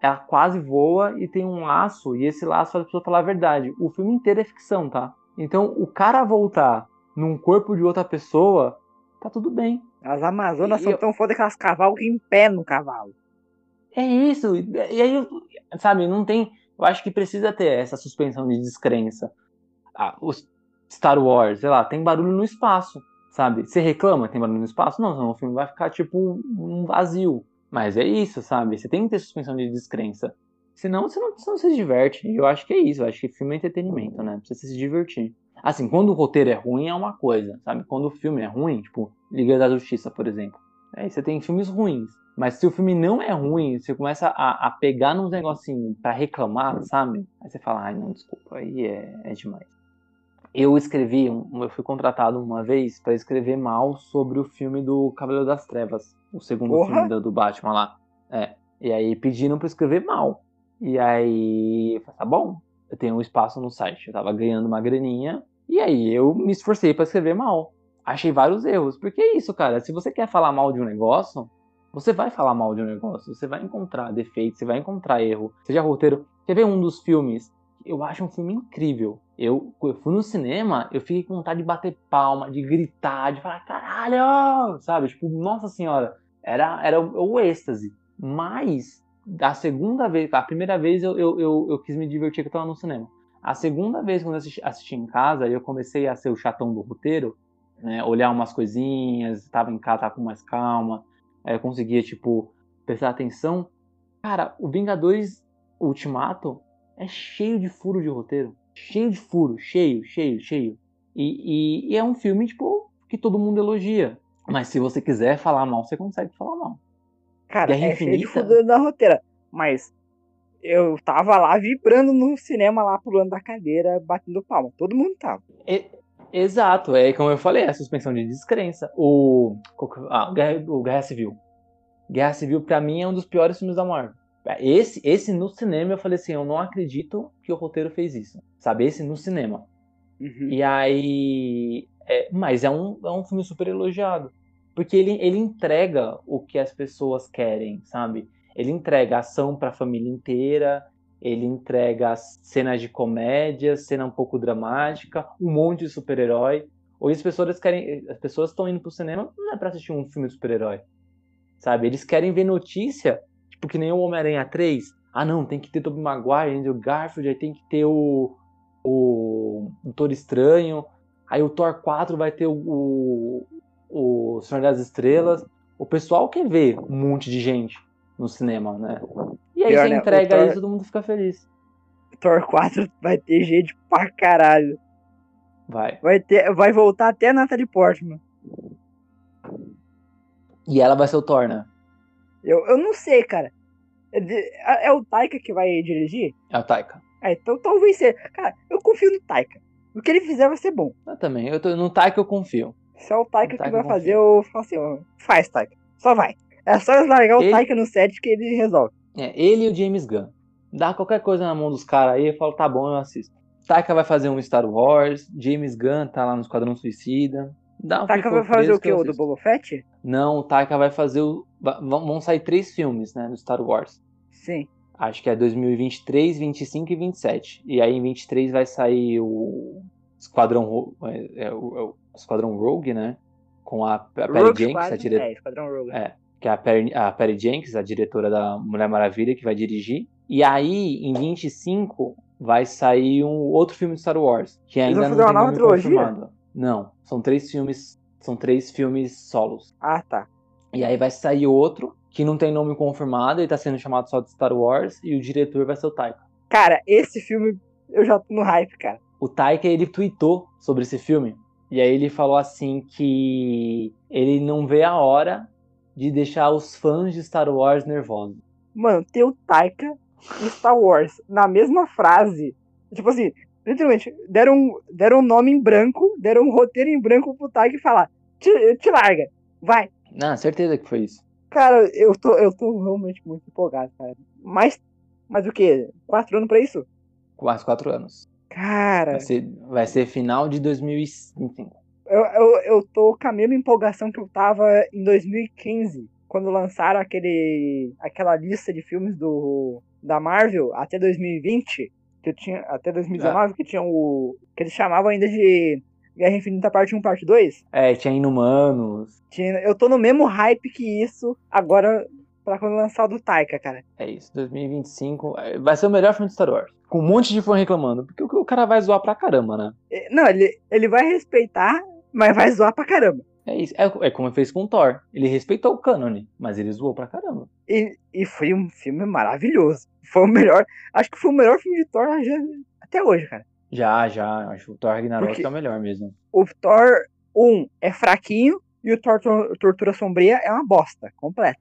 ela quase voa e tem um laço, e esse laço faz a pessoa falar a verdade. O filme inteiro é ficção, tá? Então o cara voltar num corpo de outra pessoa, tá tudo bem. As Amazonas E são eu- tão foda que elas cavalgam em pé no cavalo. É isso. E aí, sabe, não tem. Eu acho que precisa ter essa suspensão de descrença. Ah, os Star Wars, sei lá, tem barulho no espaço, sabe? Você reclama que tem barulho no espaço? Não, senão o filme vai ficar tipo um vazio. Mas é isso, sabe? Você tem que ter suspensão de descrença. Senão você não, você não se diverte. E eu acho que é isso. Eu acho que filme é entretenimento, né? Precisa se divertir. Assim, quando o roteiro é ruim é uma coisa, sabe? Quando o filme é ruim, tipo, Liga da Justiça, por exemplo. Aí você tem filmes ruins. Mas se o filme não é ruim, você começa a, a pegar nos negocinhos pra reclamar, sabe? Aí você fala, ai não, desculpa, aí é, é demais. Eu escrevi, eu fui contratado uma vez pra escrever mal sobre o filme do Cavaleiro das Trevas, o segundo Porra! filme do, do Batman lá. É. E aí pediram pra eu escrever mal. E aí, falei, tá bom, eu tenho um espaço no site. Eu tava ganhando uma graninha, e aí eu me esforcei pra escrever mal. Achei vários erros. Porque é isso, cara. Se você quer falar mal de um negócio, você vai falar mal de um negócio. Você vai encontrar defeitos, você vai encontrar erro. Seja roteiro. Quer ver um dos filmes? Eu acho um filme incrível. Eu, eu fui no cinema, eu fiquei com vontade de bater palma, de gritar, de falar, caralho! Sabe? Tipo, nossa senhora. Era, era o, o êxtase. Mas, a segunda vez, a primeira vez eu, eu, eu, eu quis me divertir que eu tava no cinema. A segunda vez, quando eu assisti, assisti em casa, eu comecei a ser o chatão do roteiro, né? Olhar umas coisinhas, tava em casa, tava com mais calma. Eu conseguia, tipo, prestar atenção. Cara, o Vingadores Ultimato é cheio de furo de roteiro. Cheio de furo, cheio, cheio, cheio. E, e- e é um filme, tipo, que todo mundo elogia. Mas se você quiser falar mal, você consegue falar mal. Cara, Guerra é cheio de Infinita? na roteira. Mas eu tava lá vibrando no cinema, lá pulando da cadeira, batendo palma. Todo mundo tava. E- exato, é como eu falei, a suspensão de descrença. O, ah, o, Guerra, o Guerra Civil. Guerra Civil, pra mim, é um dos piores filmes da Marvel. Esse, esse no cinema, eu falei assim, eu não acredito que o roteiro fez isso. Sabe, esse no cinema. Uhum. E aí. é, mas é um, é um filme super elogiado. Porque ele, ele entrega o que as pessoas querem, sabe? Ele entrega ação pra família inteira, ele entrega cenas de comédia, cena um pouco dramática, um monte de super-herói. Hoje as pessoas querem. As pessoas estão indo pro cinema não é pra assistir um filme de super-herói. Sabe? Eles querem ver notícia, tipo que nem o Homem-Aranha 3. Ah não, tem que ter Tobey Maguire, Andrew Garfield, aí tem que ter o o Doutor Estranho, aí o Thor 4 vai ter o, o, o Senhor das Estrelas. O pessoal quer ver um monte de gente no cinema, né? E aí Pior, você né? Entrega Thor- isso, todo mundo fica feliz. Thor 4 vai ter gente pra caralho. Vai. Vai, ter, vai voltar até a Natalie Portman. E ela vai ser o Thor, né? Eu, eu não sei, cara. É, é- o Taika que vai dirigir? É o Taika. É, então talvez seja. Cara, eu confio no Taika. O que ele fizer vai ser bom. Eu também. Eu tô, no Taika eu confio. Se é o Taika No que Taika vai eu fazer, eu falo assim, ó, faz, Taika. Só vai. É só largar o Ele- Taika no set que ele resolve. É, ele e o James Gunn. Dá qualquer coisa na mão dos caras aí, eu falo, tá bom, eu assisto. Taika vai fazer um Star Wars, James Gunn tá lá no Esquadrão Suicida. Dá um Taika vai fazer o que quê? O do. Boba Fett? Não, o Taika vai fazer o. Vão vão sair três filmes, né, do Star Wars. Sim. Acho que é 2023, 25 e 27. E aí em 23 vai sair o Esquadrão, é, é o, é o Esquadrão Rogue, né? Com a, a Perry Rogue Jenkins, a Squadron, diretora. É, Esquadrão Rogue. É, que é a Perry, a Perry Jenkins, a diretora da Mulher Maravilha, que vai dirigir. E aí, em 25, vai sair um outro filme de Star Wars, que Eles ainda vão não fazer tem uma nova trilogia? confirmado. Não, são três filmes, são três filmes solos. Ah, tá. E aí vai sair outro, que não tem nome confirmado, ele tá sendo chamado só de Star Wars, e o diretor vai ser o Taika. Cara, esse filme eu já tô no hype, cara. O Taika, ele tweetou sobre esse filme, e aí ele falou assim que ele não vê a hora de deixar os fãs de Star Wars nervosos. Mano, ter o Taika e Star Wars na mesma frase. Tipo assim, literalmente, deram, deram um nome em branco, deram um roteiro em branco pro Taika e falar: te, te larga, vai. Não, certeza que foi isso. Cara, eu tô, eu tô realmente muito empolgado, cara. Mas, mas o quê? Quatro anos pra isso? Mais quatro anos. Cara, Vai ser, vai ser final de 2025. eu, eu, eu tô com a mesma empolgação que eu tava em 2015, quando lançaram aquele, aquela lista de filmes do, da Marvel até 2020, que eu tinha, até 2019, que tinha o. que eles chamavam ainda de Guerra Infinita Parte 1, Parte 2? É, tinha Inumanos. Tinha- Eu tô no mesmo hype que isso agora pra quando lançar o do Taika, cara. É isso, 2025. é, Vai ser o melhor filme de Star Wars. Com um monte de fã reclamando. Porque o cara vai zoar pra caramba, né? É, Não, ele, ele vai respeitar, mas vai zoar pra caramba. É isso. É, é como ele fez com o Thor. Ele respeitou o cânone, mas ele zoou pra caramba. E, e foi um filme maravilhoso. Foi o melhor. Acho que foi o melhor filme de Thor já- até hoje, cara. Já, já. Acho que o Thor Ragnarok Porque- é o melhor mesmo. O Thor 1 é fraquinho e o Thor Tor- Tortura Sombria é uma bosta completa.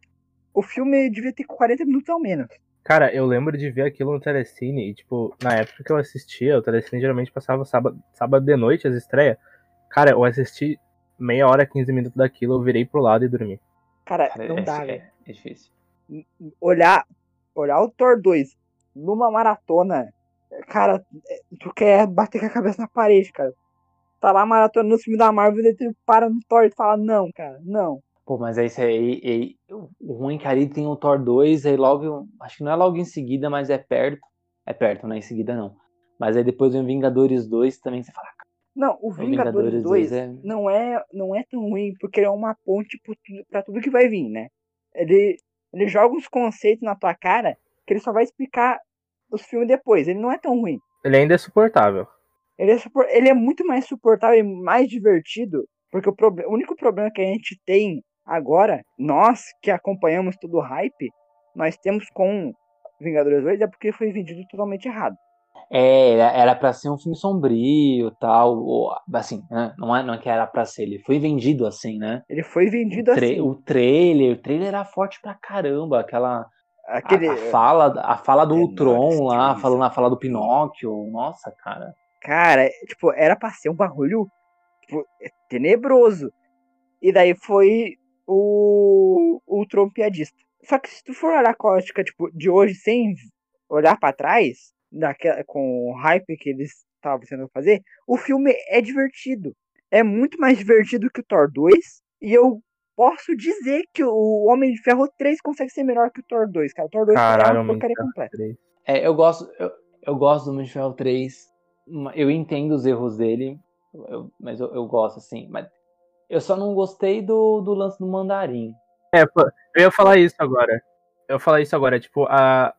O filme devia ter 40 minutos ao menos. Cara, eu lembro de ver aquilo no Telecine e, tipo, na época que eu assistia, o Telecine geralmente passava sábado, sábado de noite as estreias. Cara, eu assisti meia hora, 15 minutos daquilo, eu virei pro lado e dormi. Cara, Cara, não é, dá, é- velho. é difícil. Olhar, olhar o Thor 2 numa maratona, cara, é, tu quer bater com a cabeça na parede, cara. Tá lá maratona no filme da Marvel e tu para no Thor e fala, não, cara, não. Pô, mas é isso aí. aí- o ruim é que ali tem o Thor 2, aí logo. Acho que não é logo em seguida, mas é perto. É perto, não é em seguida não. Mas aí depois vem Vingadores 2 também você fala. Não, o Vingadores, Vingadores 2 2 é- não, é, não é tão ruim, porque ele é uma ponte pra tudo que vai vir, né? Ele, ele joga uns conceitos na tua cara que ele só vai explicar os filmes depois. Ele não é tão ruim. Ele ainda é suportável. Ele é, supor- ele é muito mais suportável e mais divertido, porque o, proble- o único problema que a gente tem agora, nós que acompanhamos todo o hype, nós temos com Vingadores 2 é porque foi vendido totalmente errado. É, era, pra ser um filme sombrio tal. Ou, assim, né? Não é, não é que era pra ser, ele foi vendido assim, né? Ele foi vendido O, assim. o trailer, o trailer era forte pra caramba. Aquela. A- Aquele, A, fala, a fala do Menor Ultron lá, estiliza. falando a fala do Pinóquio. Nossa, cara. Cara, é, tipo, era pra ser um bagulho tipo, é tenebroso. E daí foi o, o Tron piadista. Só que se tu for olhar a ótica tipo, de hoje, sem olhar pra trás, daquela, com o hype que eles estavam tentando fazer, o filme é divertido. É muito mais divertido que o Thor 2. E eu posso dizer que o Homem de Ferro 3 consegue ser melhor que o Thor 2, cara. O Thor 2 Caralho, é uma porcaria completa. 3. É, eu gosto, eu, eu gosto do Homem de Ferro 3. ma- Eu entendo os erros dele, eu- mas eu, eu gosto, assim. Mas eu só não gostei do, do lance do mandarim. É, eu ia falar isso agora. Eu ia falar isso agora, tipo, a,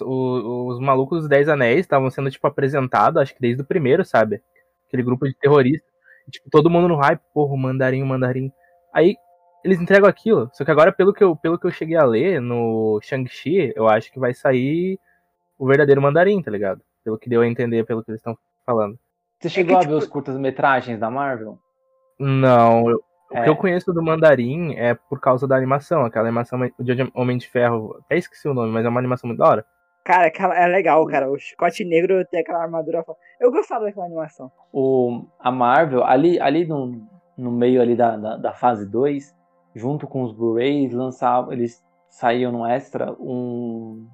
o- os malucos dos Dez Anéis estavam sendo, tipo, apresentados, acho que desde o primeiro, sabe? Aquele grupo de terroristas. E, tipo, todo mundo no hype, porra, o mandarim, o mandarim. Aí, eles entregam aquilo. Só que agora, pelo que eu, pelo que eu cheguei a ler no Shang-Chi, eu acho que vai sair o verdadeiro mandarim, tá ligado? Pelo que deu a entender, pelo que eles estão falando. Você chegou que, a ver tipo- os curtas-metragens da Marvel? Não, eu- o É. que eu conheço do Mandarim é por causa da animação, aquela animação de Homem de Ferro, até esqueci o nome, mas é uma animação muito da hora. Cara, aquela, é legal, cara. O chicote negro tem aquela armadura. Eu gostava daquela animação. O, a Marvel, ali, ali no, no meio ali da, da, da fase 2, junto com os Blu-rays, lançavam, eles saíam no extra um,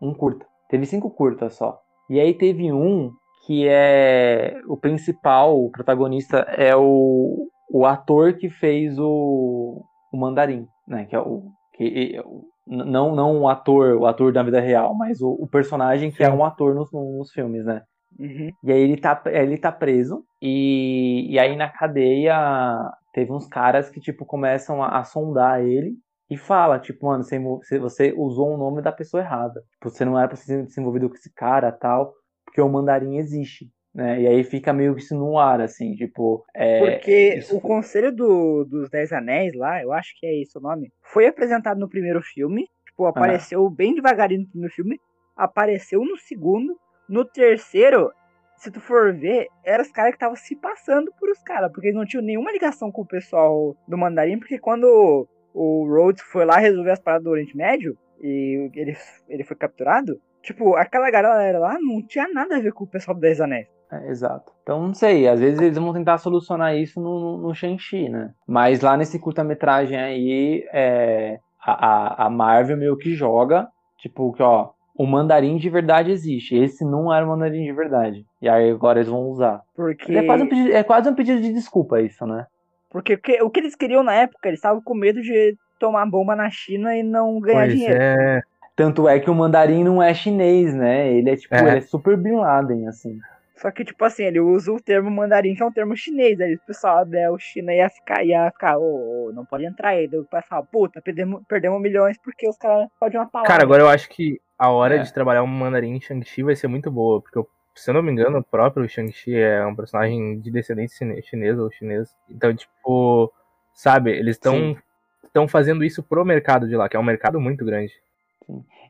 um curta. Teve cinco curtas só. E aí teve um que é o principal, o protagonista é o, o ator que fez o, o Mandarim, né? Que é o que é não não o ator, o ator da vida real, mas o, o personagem que é Sim. um ator nos, nos filmes, né? Uhum. E aí ele tá, ele tá preso. E, e aí na cadeia teve uns caras que, tipo, começam a, a sondar ele e fala, tipo, mano, você, você- usou o nome da pessoa errada. Tipo, você não era pra ser se envolvido com esse cara tal, porque o mandarim existe. Né? E aí fica meio que isso no ar, assim, tipo. é, Porque isso o Conselho do- dos Dez Anéis lá, eu acho que é esse o nome, foi apresentado no primeiro filme. Tipo, apareceu bem devagarinho no primeiro filme. Apareceu no segundo. No terceiro, se tu for ver, eram os caras que estavam se passando por os caras. Porque eles não tinham nenhuma ligação com o pessoal do Mandarim. Porque quando o Rhodes foi lá resolver as paradas do Oriente Médio e ele, ele foi capturado, tipo, aquela galera lá não tinha nada a ver com o pessoal do Dez Anéis. É, exato. Então, não sei, às vezes eles vão tentar solucionar isso no, no Shang-Chi, né? Mas lá nesse curta-metragem aí, é, a- a Marvel meio que joga, tipo, que ó, o mandarim de verdade existe. Esse não era o mandarim de verdade. E aí agora eles vão usar. Porque. É quase um pedido, é quase um pedido de desculpa isso, né? Porque o que, o que eles queriam na época, eles estavam com medo de tomar bomba na China e não ganhar Pois dinheiro. é. Tanto é que o mandarim não é chinês, né? Ele é tipo, É. ele é super Bin Laden, assim. Só que, tipo assim, ele usa o termo mandarim, que é um termo chinês. Aí o pessoal da China ia ficar, ia ficar, ô, ô, não pode entrar aí. Daí o pessoal, puta, perdemos, perdemos milhões porque os caras podem uma palavra. Cara, agora eu acho que a hora É. de trabalhar um mandarim em Shang-Chi vai ser muito boa, porque eu- se eu não me engano, o próprio Shang-Chi é um personagem de descendência chine- chinesa ou chinesa. Então, tipo, sabe, eles estão Sim. estão fazendo isso pro mercado de lá, que é um mercado muito grande.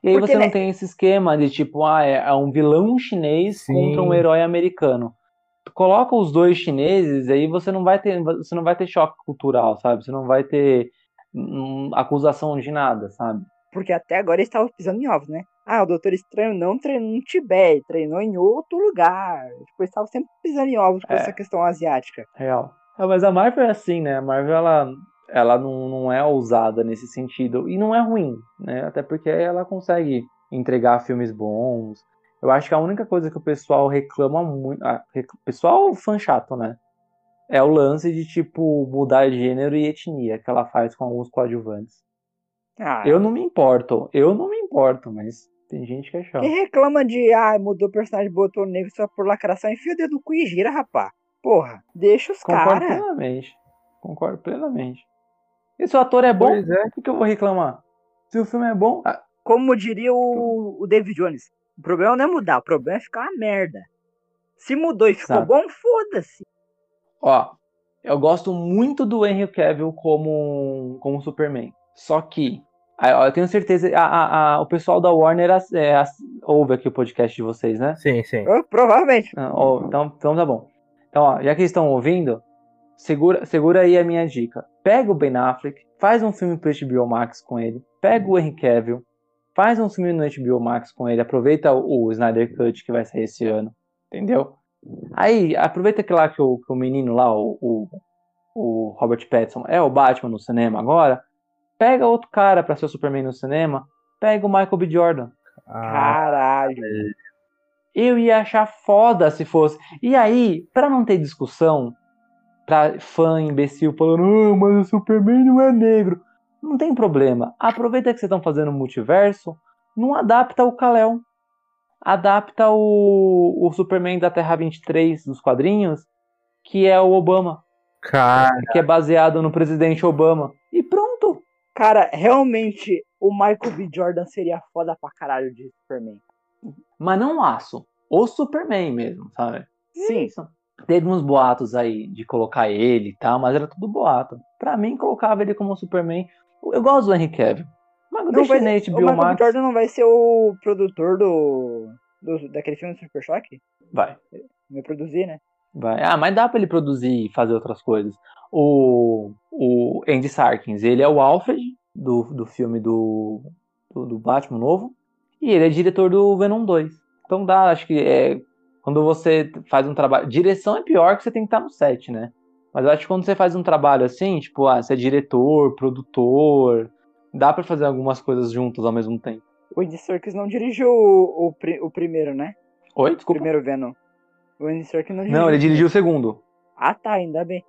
E aí Porque, você não né? tem esse esquema de tipo, ah, é é um vilão chinês Sim. contra um herói americano. Tu coloca os dois chineses, aí você não vai ter, você não vai ter choque cultural, sabe? Você não vai ter hum, acusação de nada, sabe? Porque até agora eles estavam pisando em ovos, né? Ah, o Doutor Estranho não treinou no Tibete, treinou em outro lugar. Tipo, eles estavam sempre pisando em ovos com É. essa questão asiática. Real. Ah, mas a Marvel é assim, né? A Marvel ela, ela não, não é ousada nesse sentido. E não é ruim, né? Até porque ela consegue entregar filmes bons. Eu acho que a única coisa que o pessoal reclama muito. Ah, rec- pessoal fã chato, né? É o lance de, tipo, mudar gênero e etnia que ela faz com alguns coadjuvantes. Ah, Eu não me importo. Eu não me importo, mas tem gente que é chato. Quem reclama de, ah, mudou o personagem, botou negro só por lacração, enfia o dedo no cu e gira, rapá. Porra, deixa os Concordo caras. plenamente. Concordo plenamente. E se o ator é bom, Pois é. por que eu vou reclamar? Se o filme é bom, ah, Como diria o, o David Jones, o problema não é mudar, o problema é ficar uma merda. Se mudou e ficou Exato. bom, foda-se. Ó, eu gosto muito do Henry Cavill como, como Superman. Só que, eu tenho certeza, a, a- a- o pessoal da Warner é, ouve aqui o podcast de vocês, né? Sim, sim. Eu, provavelmente. Ah, ó, então, então tá bom. Então, ó, já que eles estão ouvindo, segura, segura aí a minha dica. Pega o Ben Affleck, faz um filme pro HBO Max com ele, pega o Henry Cavill, faz um filme no HBO Max com ele, aproveita o, o Snyder Cut que vai sair esse ano, entendeu? Aí, aproveita que lá que o, que o menino lá, o, o, o Robert Pattinson, é o Batman no cinema agora, pega outro cara pra ser o Superman no cinema, pega o Michael B. Jordan. Ah, Caralho. Eu ia achar foda se fosse. E aí, pra não ter discussão, pra fã imbecil falando, ah, mas o Superman não é negro. Não tem problema. Aproveita que vocês estão fazendo multiverso, não adapta o Kal-El. Adapta o, o Superman da Terra 23 dos quadrinhos, que é o Obama, cara, que é baseado no presidente Obama. E pronto. Cara, realmente, o Michael B. Jordan seria foda pra caralho de Superman. Mas não aço. O Superman mesmo, sabe? Sim. Isso. Teve uns boatos aí de colocar ele e tal, mas era tudo boato. Pra mim, colocava ele como Superman. Eu gosto do Henry Cavill. Mas Não vai, na o Michael B. Max. Jordan não vai ser o produtor do, do daquele filme do Super Choque? Vai, Vai produzir, né? Vai. Ah, mas dá pra ele produzir e fazer outras coisas. O, o Andy Serkins, ele é o Alfred do, do filme do, do, do Batman novo. E ele é diretor do Venom 2. Então dá, acho que é. Quando você faz um trabalho. Direção é pior que você tem que estar no set, né? Mas eu acho que quando você faz um trabalho assim, tipo, ah, você é diretor, produtor, dá pra fazer algumas coisas juntas ao mesmo tempo. O Andy Serkis não dirigiu o, o, o primeiro, né? Oi, O desculpa. primeiro Venom. O Andy Serkis não dirigiu. Não, ele dirigiu o segundo. Ah, tá, ainda bem.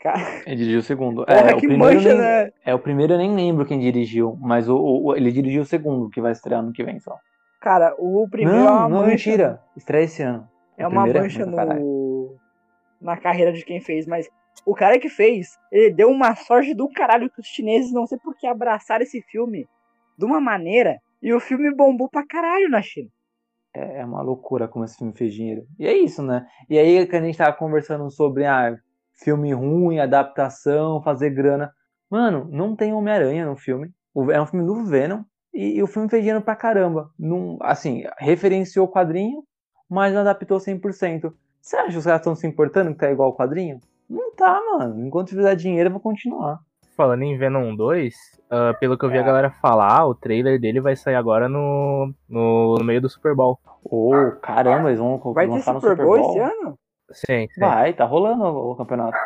Cara... Ele dirigiu o segundo. Porra, é, o primeiro mancha, nem, né? é, o primeiro eu nem lembro quem dirigiu, mas o, o- ele dirigiu o segundo, que vai estrear ano que vem só. Cara, o primeiro não, é uma não, mancha. mentira. Estreia esse ano. É O uma primeiro mancha caralho. no... na carreira de quem fez, mas o cara que fez, ele deu uma sorte do caralho que os chineses não sei por que abraçaram esse filme de uma maneira e o filme bombou pra caralho na China. É é uma loucura como esse filme fez dinheiro. E é isso, né? E aí que a gente tava conversando sobre ah, filme ruim, adaptação, fazer grana. Mano, não tem Homem-Aranha no filme. O- É um filme do Venom. E, e o filme fez dinheiro pra caramba. Não, assim, referenciou o quadrinho, mas não adaptou 100%. Você acha que os caras estão se importando que tá igual ao quadrinho? Não tá, mano. Enquanto fizer dinheiro, eu vou continuar. Falando em Venom 2, ah, pelo que eu vi É. a galera falar, o trailer dele vai sair agora no, no, no meio do Super Bowl. Ô, caramba, eles vão Vai ter lançar no Super Super Bowl Bowl. esse ano? Sim, sim. Vai, tá rolando o, o campeonato.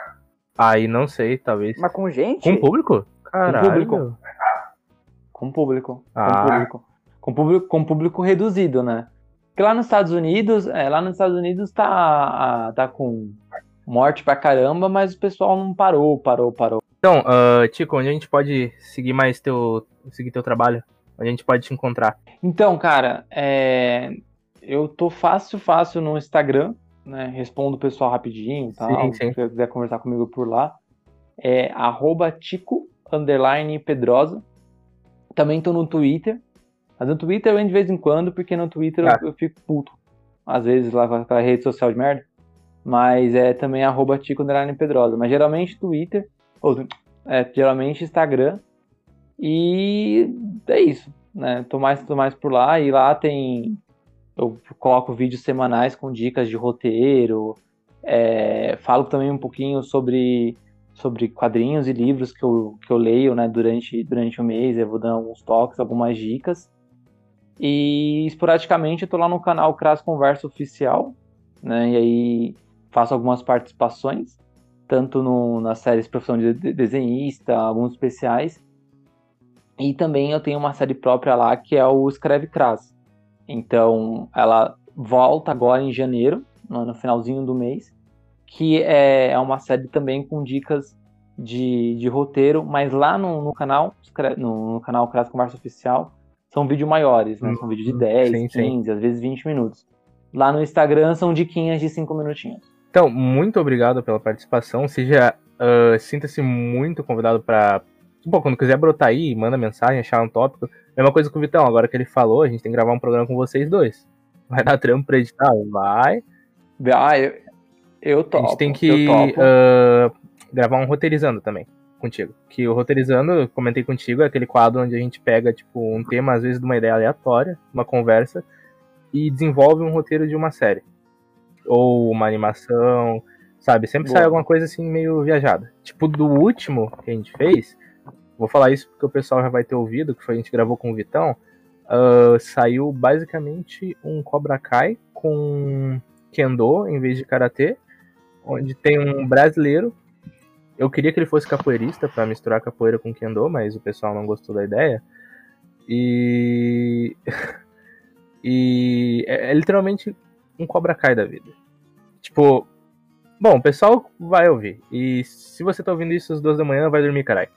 Aí não sei, talvez. Mas com gente? Com público? Caralho. público. Com público. Ah. Com público. Com público, com público reduzido, né? Porque lá nos Estados Unidos, é, lá nos Estados Unidos tá, tá com morte pra caramba, mas o pessoal não parou, parou, parou. Então, ah, Tico, onde a gente pode seguir mais teu, seguir teu trabalho? Onde a gente pode te encontrar? Então, cara, é, eu tô fácil, fácil no Instagram, né, respondo o pessoal rapidinho e tal. Sim, sim. Se você quiser conversar comigo por lá, é arroba tico, underline pedrosa. Também tô no Twitter. Mas no Twitter eu entro de vez em quando, porque no Twitter eu- Ah. eu, fico puto. Às vezes lá com aquela rede social de merda. Mas é também arroba tico, pedrosa. Mas geralmente Twitter, ou é, geralmente Instagram. E é isso, né? Tô mais, tô mais por lá e lá tem. Eu coloco vídeos semanais com dicas de roteiro. é, falo também um pouquinho sobre, sobre quadrinhos e livros que eu, que eu leio né, durante, durante o mês. Eu vou dando alguns toques, algumas dicas. E esporadicamente eu tô lá no canal Cras Conversa Oficial, né? E aí faço algumas participações, tanto no, nas séries Profissão de de- Desenhista, alguns especiais. E também eu tenho uma série própria lá que é o Escreve Cras. Então ela volta agora em janeiro, no, finalzinho do mês, que é, é uma série também com dicas de, de roteiro, mas lá no, no canal, no, no canal Cras Conversa Oficial, são vídeos maiores, né? São vídeos de 10, sim, sim. 15, às vezes 20 minutos. Lá no Instagram são diquinhas de 5 minutinhos. Então, muito obrigado pela participação. Seja, ah, sinta-se muito convidado para, Bom, quando quiser brotar aí, manda mensagem, achar um tópico. Mesma coisa com o Vitão, agora que ele falou, a gente tem que gravar um programa com vocês dois. Vai dar trampo pra editar? Vai. Ah, eu, eu A topo. gente tem que ah, gravar um roteirizando também contigo. Que o roteirizando, eu comentei contigo, é aquele quadro onde a gente pega, tipo, um tema, às vezes, de uma ideia aleatória, uma conversa, e desenvolve um roteiro de uma série. Ou uma animação, sabe? Sempre sai Boa. alguma coisa assim meio viajada. Tipo, do último que a gente fez, vou falar isso porque o pessoal já vai ter ouvido, que foi a gente gravou com o Vitão. ah, saiu basicamente um Cobra Kai com Kendo em vez de Karatê, onde tem um brasileiro. Eu queria que ele fosse capoeirista pra misturar capoeira com Kendo, mas o pessoal não gostou da ideia. E. e é, é literalmente um Cobra Kai da vida. Tipo. Bom, o pessoal vai ouvir. E se você tá ouvindo isso às duas da manhã, vai dormir, caralho.